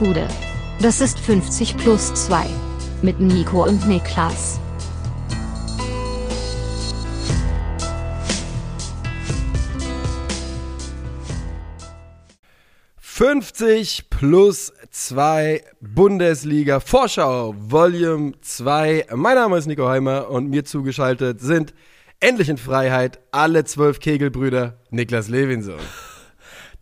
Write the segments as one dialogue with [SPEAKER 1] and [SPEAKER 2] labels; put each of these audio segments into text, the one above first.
[SPEAKER 1] Gude. Das ist 50 plus 2. Mit Nico und Niklas.
[SPEAKER 2] »50 plus 2 Bundesliga Vorschau Volume 2. Mein Name ist Nico Heimer und mir zugeschaltet sind endlich in Freiheit alle zwölf Kegelbrüder Niklas Levinson.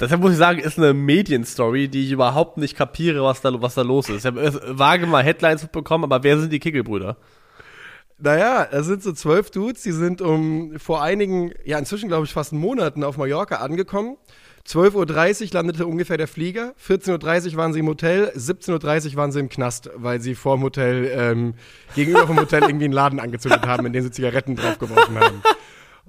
[SPEAKER 3] Deshalb muss ich sagen, ist eine Medienstory, die ich überhaupt nicht kapiere, was da, was da los ist. Ich habe vage mal Headlines bekommen, aber wer sind die Kegelbrüder?
[SPEAKER 2] Naja, es sind so zwölf Dudes, die sind um vor einigen, ja inzwischen glaube ich fast Monaten auf Mallorca angekommen 12.30 Uhr landete ungefähr der Flieger, 14.30 Uhr waren sie im Hotel, 17.30 Uhr waren sie im Knast, weil sie vor dem Hotel, ähm, gegenüber vom Hotel irgendwie einen Laden angezündet haben, in dem sie Zigaretten draufgeworfen haben.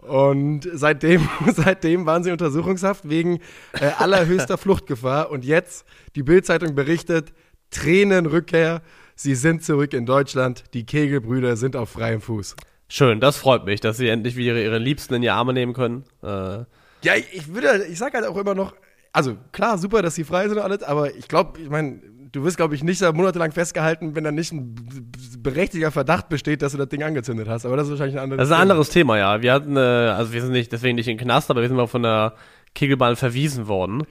[SPEAKER 2] Und seitdem, seitdem waren sie Untersuchungshaft wegen äh, allerhöchster Fluchtgefahr. Und jetzt, die Bildzeitung berichtet, Tränenrückkehr. Sie sind zurück in Deutschland. Die Kegelbrüder sind auf freiem Fuß.
[SPEAKER 3] Schön, das freut mich, dass sie endlich wieder ihre Liebsten in die Arme nehmen können. Äh,
[SPEAKER 2] ja, ich würde, ich sag halt auch immer noch, also klar, super, dass sie frei sind und alles, aber ich glaube, ich meine, du wirst, glaube ich, nicht monatelang festgehalten, wenn da nicht ein berechtigter Verdacht besteht, dass du das Ding angezündet hast. Aber das ist wahrscheinlich ein anderes
[SPEAKER 3] Thema. Das ist ein Thema. anderes Thema, ja. Wir hatten, äh, also wir sind nicht, deswegen nicht in den Knast, aber wir sind mal von der Kegelbahn verwiesen worden.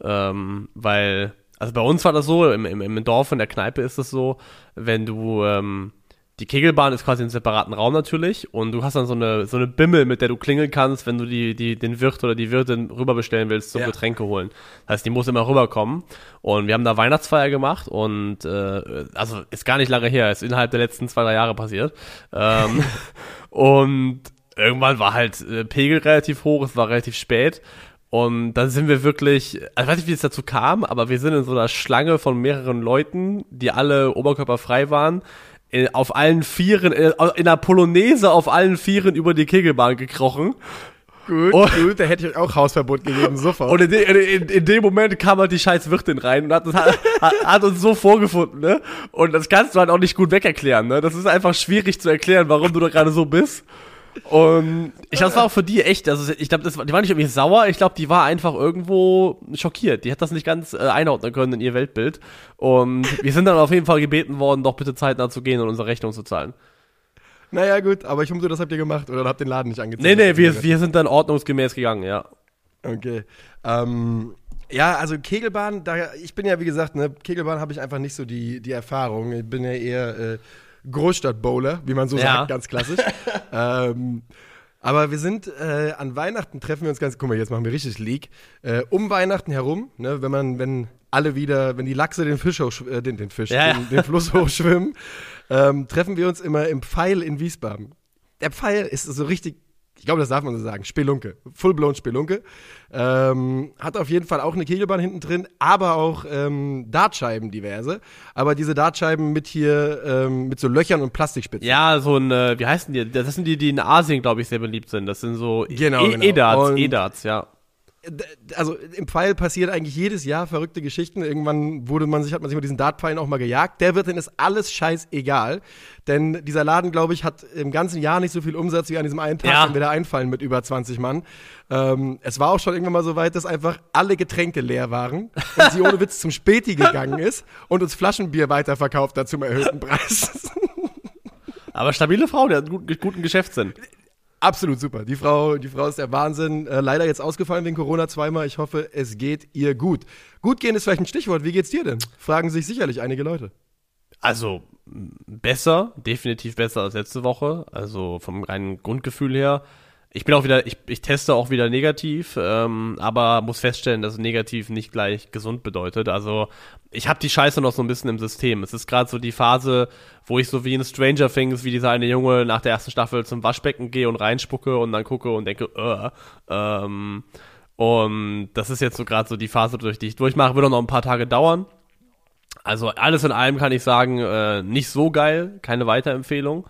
[SPEAKER 3] Ähm, weil, also bei uns war das so, im, im, im Dorf in der Kneipe ist es so, wenn du, ähm, die Kegelbahn ist quasi in einem separaten Raum natürlich und du hast dann so eine, so eine Bimmel, mit der du klingeln kannst, wenn du die, die, den Wirt oder die Wirtin rüberbestellen willst zum ja. Getränke holen. Das heißt, die muss immer rüberkommen. Und wir haben da Weihnachtsfeier gemacht und äh, also ist gar nicht lange her, ist innerhalb der letzten zwei, drei Jahre passiert. Ähm, und irgendwann war halt äh, Pegel relativ hoch, es war relativ spät. Und dann sind wir wirklich, also ich weiß nicht, wie es dazu kam, aber wir sind in so einer Schlange von mehreren Leuten, die alle oberkörperfrei waren, in, auf allen Vieren, in, in der Polonaise auf allen Vieren über die Kegelbahn gekrochen.
[SPEAKER 2] Gut, und, gut, da hätte ich euch auch Hausverbot gegeben, sofort.
[SPEAKER 3] Und in, de, in, in, dem Moment kam halt die scheiß Wirtin rein und hat, hat, hat, uns so vorgefunden, ne? Und das kannst du halt auch nicht gut wegerklären, ne? Das ist einfach schwierig zu erklären, warum du da gerade so bist. Und ich glaube, das war auch für die echt, also ich glaube, die war nicht irgendwie sauer, ich glaube, die war einfach irgendwo schockiert. Die hat das nicht ganz äh, einordnen können in ihr Weltbild. Und wir sind dann auf jeden Fall gebeten worden, doch bitte zeitnah zu gehen und unsere Rechnung zu zahlen.
[SPEAKER 2] Naja, gut, aber ich umso, das habt ihr gemacht oder habt den Laden nicht angezogen?
[SPEAKER 3] Nee, nee, wir, wir sind dann ordnungsgemäß gegangen, ja.
[SPEAKER 2] Okay. Ähm, ja, also Kegelbahn, da, ich bin ja, wie gesagt, ne, Kegelbahn habe ich einfach nicht so die, die Erfahrung. Ich bin ja eher äh, Großstadt-Bowler, wie man so ja. sagt, ganz klassisch. ähm, aber wir sind äh, an Weihnachten treffen wir uns ganz, guck mal, jetzt machen wir richtig Leak. Äh, um Weihnachten herum, ne, wenn man, wenn alle wieder, wenn die Lachse den Fisch hoch, äh, den, den Fisch, ja, den, den, Fluss hochschwimmen, ähm, treffen wir uns immer im Pfeil in Wiesbaden. Der Pfeil ist so richtig ich glaube, das darf man so sagen, Spelunke, full-blown Spelunke. Ähm, hat auf jeden Fall auch eine Kegelbahn hinten drin, aber auch ähm, Dartscheiben diverse. Aber diese Dartscheiben mit hier, ähm, mit so Löchern und Plastikspitzen.
[SPEAKER 3] Ja, so ein, äh, wie heißen die? Das sind die, die in Asien, glaube ich, sehr beliebt sind. Das sind so genau, e genau. E-Darts, E-Darts, ja
[SPEAKER 2] also im Pfeil passiert eigentlich jedes Jahr verrückte Geschichten. Irgendwann wurde man sich, hat man sich mit diesen Dartpfeilen auch mal gejagt. Der wird dann ist alles scheißegal. Denn dieser Laden, glaube ich, hat im ganzen Jahr nicht so viel Umsatz wie an diesem einen Tag, ja. wenn wir da einfallen mit über 20 Mann. Ähm, es war auch schon irgendwann mal so weit, dass einfach alle Getränke leer waren und sie ohne Witz zum Späti gegangen ist und uns Flaschenbier weiterverkauft hat zum erhöhten Preis.
[SPEAKER 3] Aber stabile Frau, der hat einen guten Geschäftssinn.
[SPEAKER 2] Absolut super. Die Frau, die Frau ist der Wahnsinn. Äh, leider jetzt ausgefallen wegen Corona zweimal. Ich hoffe, es geht ihr gut. Gut gehen ist vielleicht ein Stichwort. Wie geht's dir denn? Fragen sich sicherlich einige Leute.
[SPEAKER 3] Also besser, definitiv besser als letzte Woche. Also vom reinen Grundgefühl her. Ich bin auch wieder, ich, ich teste auch wieder negativ, ähm, aber muss feststellen, dass negativ nicht gleich gesund bedeutet. Also ich habe die Scheiße noch so ein bisschen im System. Es ist gerade so die Phase, wo ich so wie in Stranger Things, wie dieser eine Junge nach der ersten Staffel zum Waschbecken gehe und reinspucke und dann gucke und denke, äh, ähm, und das ist jetzt so gerade so die Phase, durch die ich durchmache, wird auch noch ein paar Tage dauern. Also alles in allem kann ich sagen, äh, nicht so geil, keine Weiterempfehlung.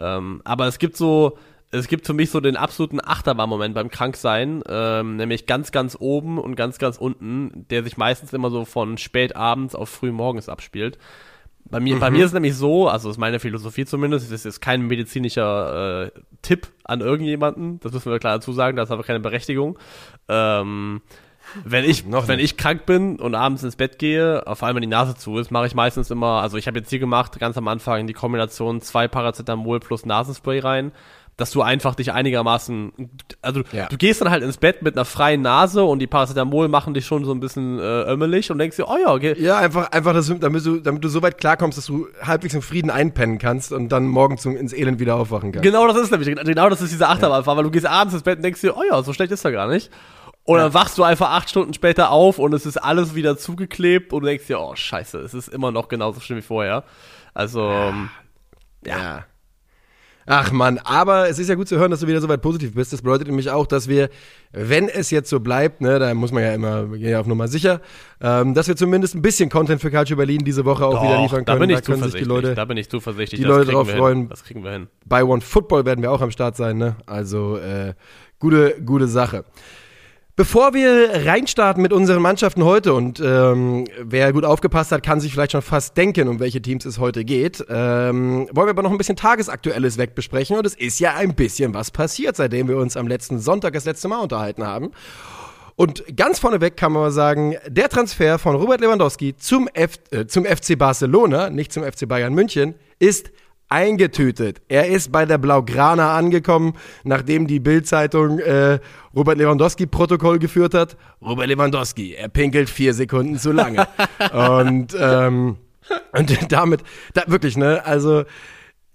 [SPEAKER 3] Ähm, aber es gibt so es gibt für mich so den absoluten Achterbahnmoment beim Kranksein, ähm, nämlich ganz, ganz oben und ganz, ganz unten, der sich meistens immer so von spät abends auf früh morgens abspielt. Bei mir, mhm. bei mir ist es nämlich so, also ist meine Philosophie zumindest, das ist kein medizinischer äh, Tipp an irgendjemanden, das müssen wir klar dazu sagen, das ist aber keine Berechtigung. Ähm, Wenn ich, Noch wenn ich krank bin und abends ins Bett gehe, vor allem wenn die Nase zu ist, mache ich meistens immer, also ich habe jetzt hier gemacht, ganz am Anfang die Kombination zwei Paracetamol plus Nasenspray rein dass du einfach dich einigermaßen, also ja. du gehst dann halt ins Bett mit einer freien Nase und die Paracetamol machen dich schon so ein bisschen äh, ömmelig und denkst dir, oh ja, okay.
[SPEAKER 2] Ja, einfach, einfach das, damit, du, damit du so weit klarkommst, dass du halbwegs im Frieden einpennen kannst und dann morgens ins Elend wieder aufwachen kannst.
[SPEAKER 3] Genau das ist nämlich, genau das ist diese Achterbahnfahrt, ja. weil du gehst abends ins Bett und denkst dir, oh ja, so schlecht ist er gar nicht. Und dann wachst du einfach acht Stunden später auf und es ist alles wieder zugeklebt und du denkst dir, oh scheiße, es ist immer noch genauso schlimm wie vorher. Also, ja.
[SPEAKER 2] ja. Ach man, aber es ist ja gut zu hören, dass du wieder so weit positiv bist. Das bedeutet nämlich auch, dass wir, wenn es jetzt so bleibt, ne, da muss man ja immer, ja auf Nummer sicher, ähm, dass wir zumindest ein bisschen Content für Culture Berlin diese Woche auch Doch, wieder liefern können. Da
[SPEAKER 3] bin ich
[SPEAKER 2] da
[SPEAKER 3] sich die Leute, da bin ich zuversichtlich.
[SPEAKER 2] Die Leute drauf freuen.
[SPEAKER 3] Das kriegen wir hin.
[SPEAKER 2] Bei One Football werden wir auch am Start sein, ne? Also äh, gute, gute Sache. Bevor wir reinstarten mit unseren Mannschaften heute und ähm, wer gut aufgepasst hat, kann sich vielleicht schon fast denken, um welche Teams es heute geht, ähm, wollen wir aber noch ein bisschen Tagesaktuelles wegbesprechen und es ist ja ein bisschen was passiert, seitdem wir uns am letzten Sonntag das letzte Mal unterhalten haben. Und ganz vorneweg kann man mal sagen, der Transfer von Robert Lewandowski zum, F äh, zum FC Barcelona, nicht zum FC Bayern München, ist eingetütet. Er ist bei der Blaugrana angekommen, nachdem die Bild-Zeitung äh, Robert Lewandowski-Protokoll geführt hat. Robert Lewandowski, er pinkelt vier Sekunden zu lange. und, ähm, und damit, da, wirklich, ne, also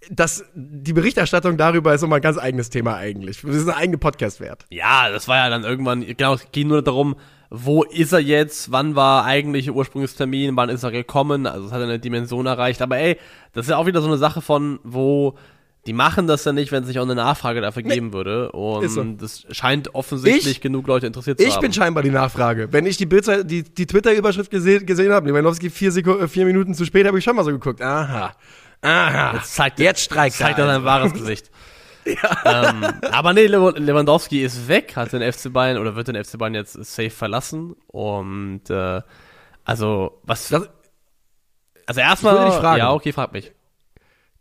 [SPEAKER 2] das, die Berichterstattung darüber ist immer ein ganz eigenes Thema eigentlich. Das ist ein eigener Podcast wert.
[SPEAKER 3] Ja, das war ja dann irgendwann, genau, es ging nur darum, wo ist er jetzt, wann war eigentlich Ursprungstermin, wann ist er gekommen, also es hat eine Dimension erreicht, aber ey, das ist ja auch wieder so eine Sache von, wo die machen das ja nicht, wenn es nicht auch eine Nachfrage dafür geben nee, würde. Und so. das scheint offensichtlich ich, genug Leute interessiert zu
[SPEAKER 2] ich
[SPEAKER 3] haben.
[SPEAKER 2] Ich bin scheinbar die Nachfrage. Wenn ich die, Bild, die, die Twitter-Überschrift gesehen, gesehen habe, Lewandowski vier, Sekunden, vier Minuten zu spät, habe ich schon mal so geguckt. Aha. Aha.
[SPEAKER 3] Jetzt zeigt, jetzt streikt zeigt er sein wahres Gesicht. Ja. Ähm, aber nee, Lewandowski ist weg, hat den FC Bayern oder wird den FC Bayern jetzt safe verlassen. Und äh, also, was. Das, also erstmal.
[SPEAKER 2] Ich fragen.
[SPEAKER 3] Ja, okay, frag mich.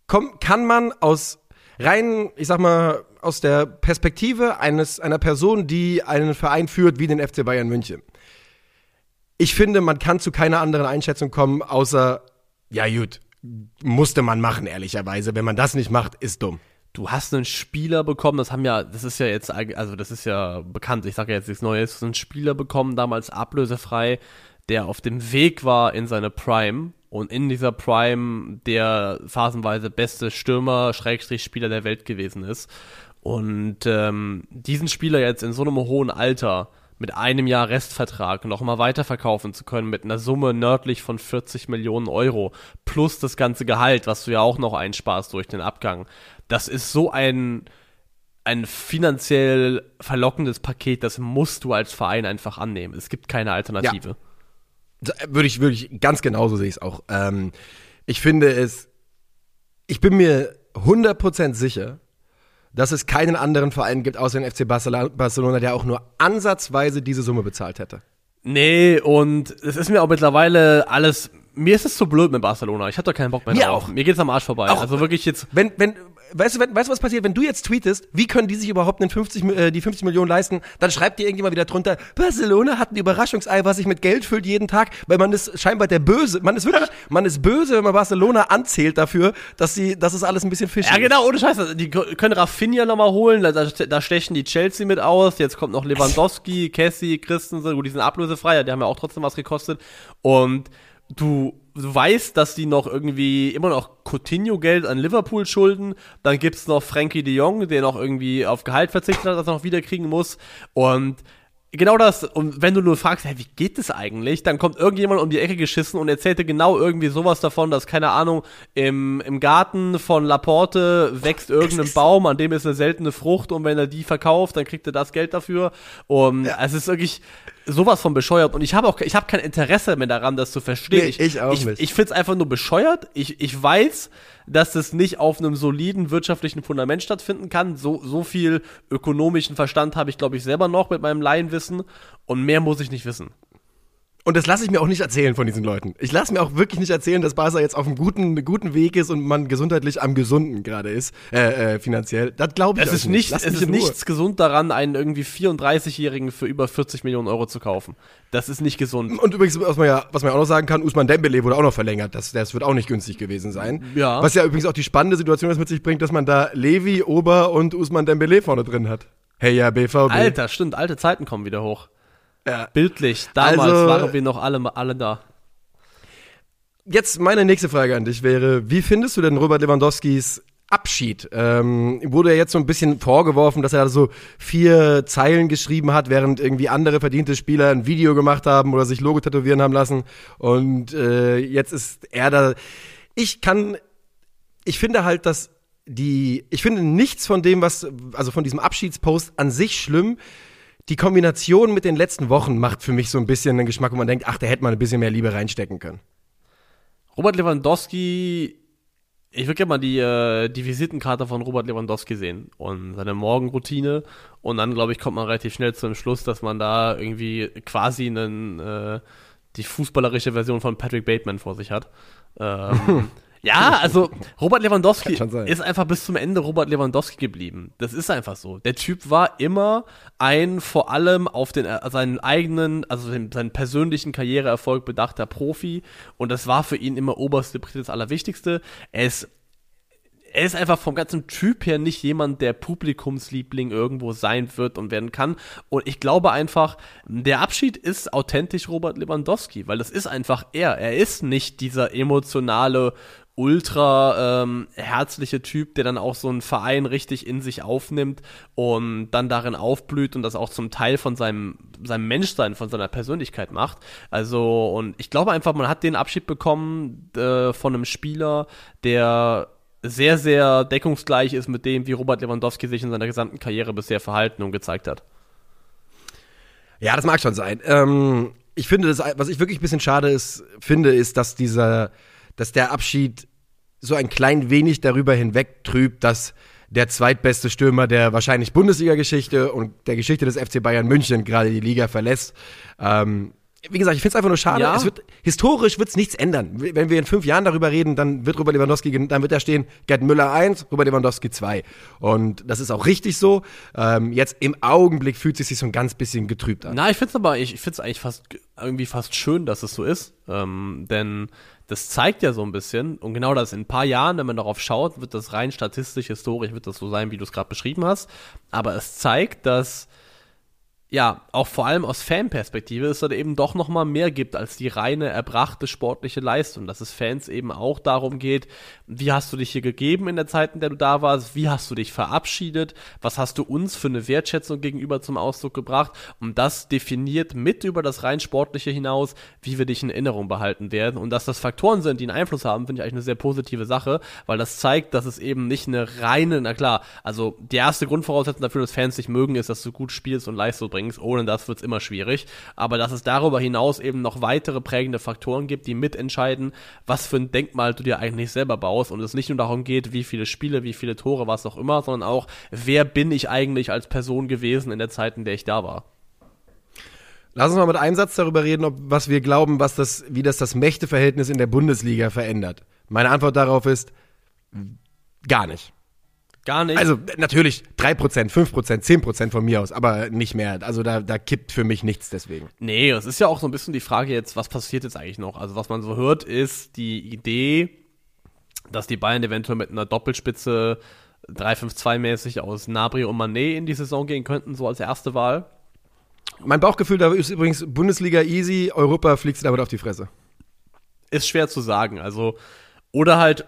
[SPEAKER 2] Komm, kann man aus rein, ich sag mal, aus der Perspektive eines, einer Person, die einen Verein führt wie den FC Bayern München. Ich finde, man kann zu keiner anderen Einschätzung kommen, außer, ja gut, musste man machen, ehrlicherweise. Wenn man das nicht macht, ist dumm
[SPEAKER 3] du hast einen Spieler bekommen, das haben ja, das ist ja jetzt, also das ist ja bekannt, ich sage ja jetzt nichts Neues, du hast einen Spieler bekommen, damals ablösefrei, der auf dem Weg war in seine Prime und in dieser Prime der phasenweise beste Stürmer, Schrägstrich Spieler der Welt gewesen ist. Und ähm, diesen Spieler jetzt in so einem hohen Alter mit einem Jahr Restvertrag noch mal weiterverkaufen zu können mit einer Summe nördlich von 40 Millionen Euro plus das ganze Gehalt, was du ja auch noch einsparst durch den Abgang das ist so ein, ein finanziell verlockendes Paket, das musst du als Verein einfach annehmen. Es gibt keine Alternative.
[SPEAKER 2] Ja. Würde ich wirklich ganz genauso sehe ich es auch. Ähm, ich finde es, ich bin mir 100% sicher, dass es keinen anderen Verein gibt, außer den FC Barcelona, der auch nur ansatzweise diese Summe bezahlt hätte.
[SPEAKER 3] Nee, und es ist mir auch mittlerweile alles mir ist es zu blöd mit Barcelona. Ich hab da keinen Bock mehr
[SPEAKER 2] mir drauf.
[SPEAKER 3] Auch. Mir geht's am Arsch vorbei.
[SPEAKER 2] Auch, also wirklich jetzt. Wenn, wenn, weißt du, wenn, weißt du, was passiert, wenn du jetzt tweetest, wie können die sich überhaupt einen 50, äh, die 50 Millionen leisten? Dann schreibt dir irgendjemand wieder drunter, Barcelona hat ein Überraschungsei, was sich mit Geld füllt jeden Tag, weil man ist scheinbar der Böse. Man ist wirklich, man ist böse, wenn man Barcelona anzählt dafür, dass sie, dass es alles ein bisschen fischig
[SPEAKER 3] Ja, genau, ohne Scheiße. Die können Rafinha nochmal holen, da, da stechen die Chelsea mit aus, jetzt kommt noch Lewandowski, Cassie, Christensen, gut, die sind ablösefrei, die haben ja auch trotzdem was gekostet. Und du du weißt, dass die noch irgendwie immer noch Coutinho-Geld an Liverpool schulden. Dann gibt's noch Frankie de Jong, der noch irgendwie auf Gehalt verzichtet hat, das er noch wiederkriegen muss. Und genau das, und wenn du nur fragst, hey, wie geht das eigentlich, dann kommt irgendjemand um die Ecke geschissen und erzählt dir genau irgendwie sowas davon, dass, keine Ahnung, im, im Garten von Laporte wächst irgendein Baum, an dem ist eine seltene Frucht und wenn er die verkauft, dann kriegt er das Geld dafür. Und ja. es ist wirklich sowas von bescheuert und ich habe auch ich habe kein Interesse mehr daran, das zu verstehen. Nee,
[SPEAKER 2] ich, ich auch
[SPEAKER 3] ich,
[SPEAKER 2] nicht.
[SPEAKER 3] Ich finde es einfach nur bescheuert. Ich, ich weiß, dass es nicht auf einem soliden wirtschaftlichen Fundament stattfinden kann. So, so viel ökonomischen Verstand habe ich, glaube ich, selber noch mit meinem Laienwissen. Und mehr muss ich nicht wissen.
[SPEAKER 2] Und das lasse ich mir auch nicht erzählen von diesen Leuten. Ich lasse mir auch wirklich nicht erzählen, dass Barca jetzt auf einem guten, guten Weg ist und man gesundheitlich am gesunden gerade ist, äh, äh, finanziell. Das glaube ich
[SPEAKER 3] es ist nicht. es ist nichts gesund daran, einen irgendwie 34-Jährigen für über 40 Millionen Euro zu kaufen. Das ist nicht gesund.
[SPEAKER 2] Und übrigens, was man ja, was man auch noch sagen kann, Usman Dembele wurde auch noch verlängert. Das, das wird auch nicht günstig gewesen sein. Ja. Was ja übrigens auch die spannende Situation mit sich bringt, dass man da Levi, Ober und Usman Dembele vorne drin hat. Hey ja, BVB.
[SPEAKER 3] Alter, stimmt, alte Zeiten kommen wieder hoch. Ja. Bildlich. Damals also, waren wir noch alle, alle da.
[SPEAKER 2] Jetzt meine nächste Frage an dich wäre, wie findest du denn Robert Lewandowskis Abschied? Ähm, wurde ja jetzt so ein bisschen vorgeworfen, dass er so vier Zeilen geschrieben hat, während irgendwie andere verdiente Spieler ein Video gemacht haben oder sich Logo tätowieren haben lassen. Und äh, jetzt ist er da. Ich kann, ich finde halt, dass die, ich finde nichts von dem, was, also von diesem Abschiedspost an sich schlimm die Kombination mit den letzten Wochen macht für mich so ein bisschen den Geschmack, wo man denkt, ach, da hätte man ein bisschen mehr Liebe reinstecken können.
[SPEAKER 3] Robert Lewandowski, ich würde gerne mal die, äh, die Visitenkarte von Robert Lewandowski sehen und seine Morgenroutine. Und dann, glaube ich, kommt man relativ schnell zu dem Schluss, dass man da irgendwie quasi einen, äh, die fußballerische Version von Patrick Bateman vor sich hat. Ähm, Ja, also Robert Lewandowski ist einfach bis zum Ende Robert Lewandowski geblieben. Das ist einfach so. Der Typ war immer ein vor allem auf den äh, seinen eigenen, also seinen persönlichen Karriereerfolg bedachter Profi und das war für ihn immer oberste das Allerwichtigste. Er ist er ist einfach vom ganzen Typ her nicht jemand, der Publikumsliebling irgendwo sein wird und werden kann. Und ich glaube einfach, der Abschied ist authentisch Robert Lewandowski, weil das ist einfach er. Er ist nicht dieser emotionale ultra ähm, herzliche Typ, der dann auch so einen Verein richtig in sich aufnimmt und dann darin aufblüht und das auch zum Teil von seinem, seinem Menschsein, von seiner Persönlichkeit macht. Also, und ich glaube einfach, man hat den Abschied bekommen äh, von einem Spieler, der sehr, sehr deckungsgleich ist mit dem, wie Robert Lewandowski sich in seiner gesamten Karriere bisher verhalten und gezeigt hat.
[SPEAKER 2] Ja, das mag schon sein. Ähm, ich finde, das, was ich wirklich ein bisschen schade ist, finde, ist, dass dieser dass der Abschied so ein klein wenig darüber hinweg trübt, dass der zweitbeste Stürmer der wahrscheinlich Bundesliga-Geschichte und der Geschichte des FC Bayern München gerade die Liga verlässt. Ähm, wie gesagt, ich finde es einfach nur schade. Ja. Es wird, historisch wird es nichts ändern. Wenn wir in fünf Jahren darüber reden, dann wird Robert Lewandowski, dann wird da stehen, Gerd Müller 1, Robert Lewandowski 2. Und das ist auch richtig so. Ähm, jetzt im Augenblick fühlt es sich so ein ganz bisschen getrübt an.
[SPEAKER 3] Na, ich finde es aber, ich, ich finde es eigentlich fast, irgendwie fast schön, dass es so ist. Ähm, denn das zeigt ja so ein bisschen, und genau das in ein paar Jahren, wenn man darauf schaut, wird das rein statistisch, historisch, wird das so sein, wie du es gerade beschrieben hast. Aber es zeigt, dass ja, auch vor allem aus Fanperspektive es dann eben doch nochmal mehr gibt als die reine erbrachte sportliche Leistung. Dass es Fans eben auch darum geht, wie hast du dich hier gegeben in der Zeit, in der du da warst, wie hast du dich verabschiedet, was hast du uns für eine Wertschätzung gegenüber zum Ausdruck gebracht und das definiert mit über das rein sportliche hinaus, wie wir dich in Erinnerung behalten werden und dass das Faktoren sind, die einen Einfluss haben, finde ich eigentlich eine sehr positive Sache, weil das zeigt, dass es eben nicht eine reine, na klar, also die erste Grundvoraussetzung dafür, dass Fans dich mögen, ist, dass du gut spielst und Leistung bringst bringst. Ohne das wird es immer schwierig. Aber dass es darüber hinaus eben noch weitere prägende Faktoren gibt, die mitentscheiden, was für ein Denkmal du dir eigentlich selber baust. Und es nicht nur darum geht, wie viele Spiele, wie viele Tore, was auch immer, sondern auch, wer bin ich eigentlich als Person gewesen in der Zeit, in der ich da war.
[SPEAKER 2] Lass uns mal mit einem Satz darüber reden, ob, was wir glauben, was das, wie das das Mächteverhältnis in der Bundesliga verändert. Meine Antwort darauf ist gar nicht.
[SPEAKER 3] Gar nicht.
[SPEAKER 2] Also natürlich 3%, 5%, 10% von mir aus, aber nicht mehr. Also da, da kippt für mich nichts deswegen.
[SPEAKER 3] Nee, es ist ja auch so ein bisschen die Frage jetzt, was passiert jetzt eigentlich noch? Also was man so hört, ist die Idee, dass die Bayern eventuell mit einer Doppelspitze 3-5-2-mäßig aus Nabri und Manet in die Saison gehen könnten, so als erste Wahl.
[SPEAKER 2] Mein Bauchgefühl da ist übrigens Bundesliga easy, Europa fliegst damit auf die Fresse.
[SPEAKER 3] Ist schwer zu sagen. Also, oder halt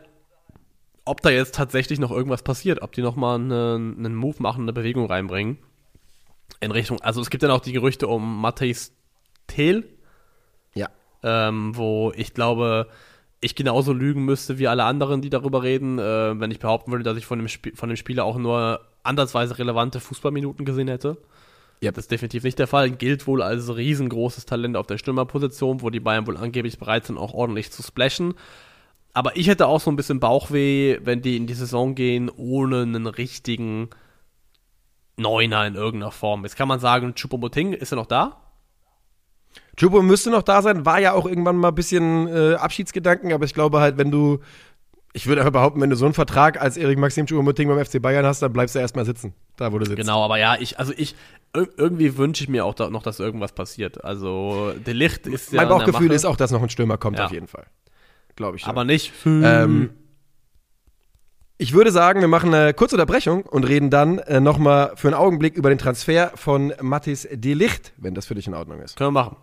[SPEAKER 3] ob da jetzt tatsächlich noch irgendwas passiert, ob die nochmal einen, einen Move machen, eine Bewegung reinbringen. In Richtung, also es gibt ja noch die Gerüchte um Matthijs Tel.
[SPEAKER 2] Ja.
[SPEAKER 3] Ähm, wo ich glaube, ich genauso lügen müsste wie alle anderen, die darüber reden, äh, wenn ich behaupten würde, dass ich von dem, Sp von dem Spieler auch nur andersweise relevante Fußballminuten gesehen hätte. Ja. Das ist definitiv nicht der Fall. Gilt wohl als riesengroßes Talent auf der Stürmerposition, wo die Bayern wohl angeblich bereit sind, auch ordentlich zu splashen. Aber ich hätte auch so ein bisschen Bauchweh, wenn die in die Saison gehen, ohne einen richtigen Neuner in irgendeiner Form. Jetzt kann man sagen, Chupomoting, ist er noch da?
[SPEAKER 2] Chupo müsste noch da sein, war ja auch irgendwann mal ein bisschen äh, Abschiedsgedanken, aber ich glaube halt, wenn du, ich würde aber behaupten, wenn du so einen Vertrag als Erik Maxim Chupomoting beim FC Bayern hast, dann bleibst du erstmal sitzen, da wo du sitzt.
[SPEAKER 3] Genau, aber ja, ich, also ich, irgendwie wünsche ich mir auch da noch, dass irgendwas passiert. Also, der Licht ist ja.
[SPEAKER 2] Mein Bauchgefühl ist auch, dass noch ein Stürmer kommt, ja. auf jeden Fall. Glaube ich.
[SPEAKER 3] Aber ja. nicht.
[SPEAKER 2] Ähm, ich würde sagen, wir machen eine kurze Unterbrechung und reden dann äh, nochmal für einen Augenblick über den Transfer von Mathis de Licht, wenn das für dich in Ordnung ist.
[SPEAKER 3] Können wir machen.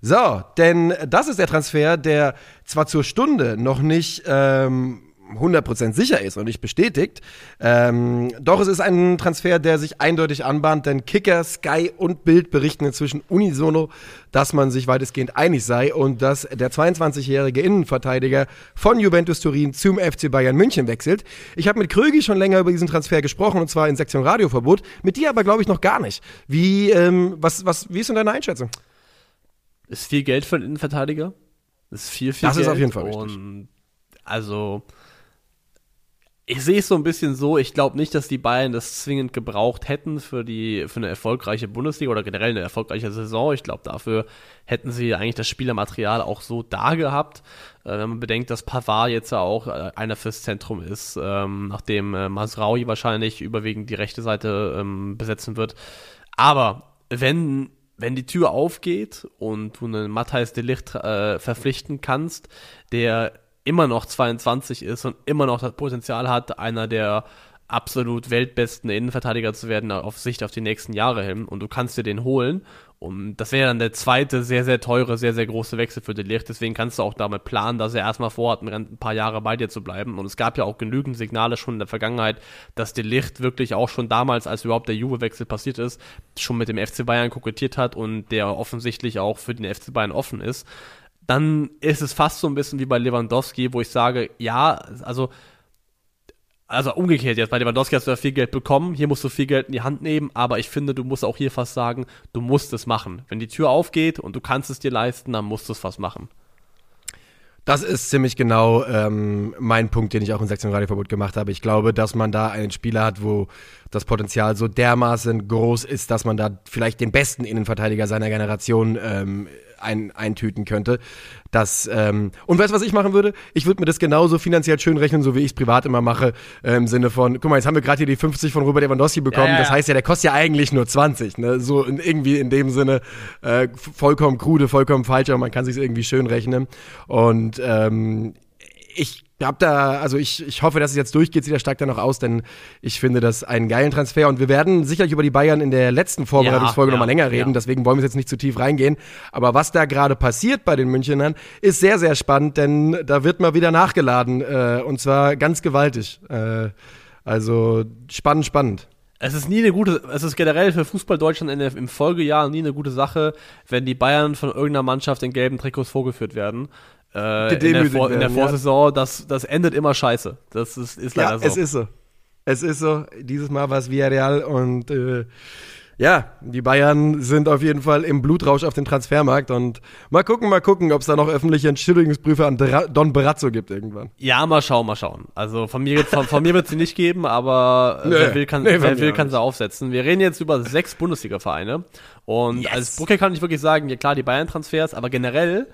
[SPEAKER 2] So, denn das ist der Transfer, der zwar zur Stunde noch nicht ähm, 100% sicher ist und nicht bestätigt. Ähm, doch es ist ein Transfer, der sich eindeutig anbahnt, denn Kicker, Sky und Bild berichten inzwischen unisono, dass man sich weitestgehend einig sei und dass der 22-jährige Innenverteidiger von Juventus Turin zum FC Bayern München wechselt. Ich habe mit Krögi schon länger über diesen Transfer gesprochen und zwar in Sektion Radioverbot, mit dir aber glaube ich noch gar nicht. Wie, ähm, was, was, wie ist denn deine Einschätzung?
[SPEAKER 3] Ist viel Geld für einen Innenverteidiger. Ist viel, viel
[SPEAKER 2] das
[SPEAKER 3] Geld.
[SPEAKER 2] Das ist auf jeden Fall
[SPEAKER 3] richtig. also ich sehe es so ein bisschen so, ich glaube nicht, dass die Bayern das zwingend gebraucht hätten für die für eine erfolgreiche Bundesliga oder generell eine erfolgreiche Saison. Ich glaube, dafür hätten sie eigentlich das Spielermaterial auch so da gehabt. Äh, wenn man bedenkt, dass Pavard jetzt ja auch äh, einer fürs Zentrum ist, ähm, nachdem äh, Masraui wahrscheinlich überwiegend die rechte Seite ähm, besetzen wird. Aber wenn wenn die Tür aufgeht und du einen Matthijs de Ligt äh, verpflichten kannst, der immer noch 22 ist und immer noch das Potenzial hat, einer der absolut weltbesten Innenverteidiger zu werden auf Sicht auf die nächsten Jahre hin und du kannst dir den holen und das wäre dann der zweite sehr, sehr teure, sehr, sehr große Wechsel für Delicht. Deswegen kannst du auch damit planen, dass er erstmal vorhat, ein paar Jahre bei dir zu bleiben. Und es gab ja auch genügend Signale schon in der Vergangenheit, dass Delicht wirklich auch schon damals, als überhaupt der Juve-Wechsel passiert ist, schon mit dem FC Bayern kokettiert hat und der offensichtlich auch für den FC Bayern offen ist dann ist es fast so ein bisschen wie bei Lewandowski, wo ich sage, ja, also, also umgekehrt jetzt, bei Lewandowski hast du ja viel Geld bekommen, hier musst du viel Geld in die Hand nehmen, aber ich finde, du musst auch hier fast sagen, du musst es machen. Wenn die Tür aufgeht und du kannst es dir leisten, dann musst du es fast machen.
[SPEAKER 2] Das ist ziemlich genau ähm, mein Punkt, den ich auch in Sektion Radioverbot gemacht habe. Ich glaube, dass man da einen Spieler hat, wo das Potenzial so dermaßen groß ist, dass man da vielleicht den besten Innenverteidiger seiner Generation ähm, ein, eintüten könnte. Das, ähm, und weißt du, was ich machen würde? Ich würde mir das genauso finanziell schön rechnen, so wie ich es privat immer mache, äh, im Sinne von, guck mal, jetzt haben wir gerade hier die 50 von Robert Lewandowski bekommen, ja, ja, das heißt ja, der kostet ja eigentlich nur 20, ne? So in, irgendwie in dem Sinne äh, vollkommen krude, vollkommen falsch, aber man kann sich irgendwie schön rechnen. Und ähm, ich hab da, also ich, ich hoffe, dass es jetzt durchgeht, sieht er stark da noch aus, denn ich finde das einen geilen Transfer und wir werden sicherlich über die Bayern in der letzten Vorbereitungsfolge ja, ja, nochmal länger reden, ja. deswegen wollen wir jetzt nicht zu tief reingehen. Aber was da gerade passiert bei den Münchenern, ist sehr, sehr spannend, denn da wird mal wieder nachgeladen äh, und zwar ganz gewaltig. Äh, also spannend, spannend.
[SPEAKER 3] Es ist nie eine gute, es ist generell für Fußball Deutschland in der, im Folgejahr nie eine gute Sache, wenn die Bayern von irgendeiner Mannschaft in gelben Trikots vorgeführt werden äh, in, der Vor in der Vorsaison, ja. das, das endet immer scheiße. Das ist, ist leider
[SPEAKER 2] ja,
[SPEAKER 3] so.
[SPEAKER 2] es ist so. Es ist so. Dieses Mal war es Villarreal und äh, ja, die Bayern sind auf jeden Fall im Blutrausch auf dem Transfermarkt und mal gucken, mal gucken, ob es da noch öffentliche Entschuldigungsprüfe an Don Brazzo gibt irgendwann.
[SPEAKER 3] Ja, mal schauen, mal schauen. Also von mir, von, von mir wird sie nicht geben, aber nee, wer will, kann, nee, wer will, kann sie aufsetzen. Wir reden jetzt über sechs Bundesliga-Vereine und yes. als Brücke kann ich wirklich sagen, ja klar, die Bayern-Transfers, aber generell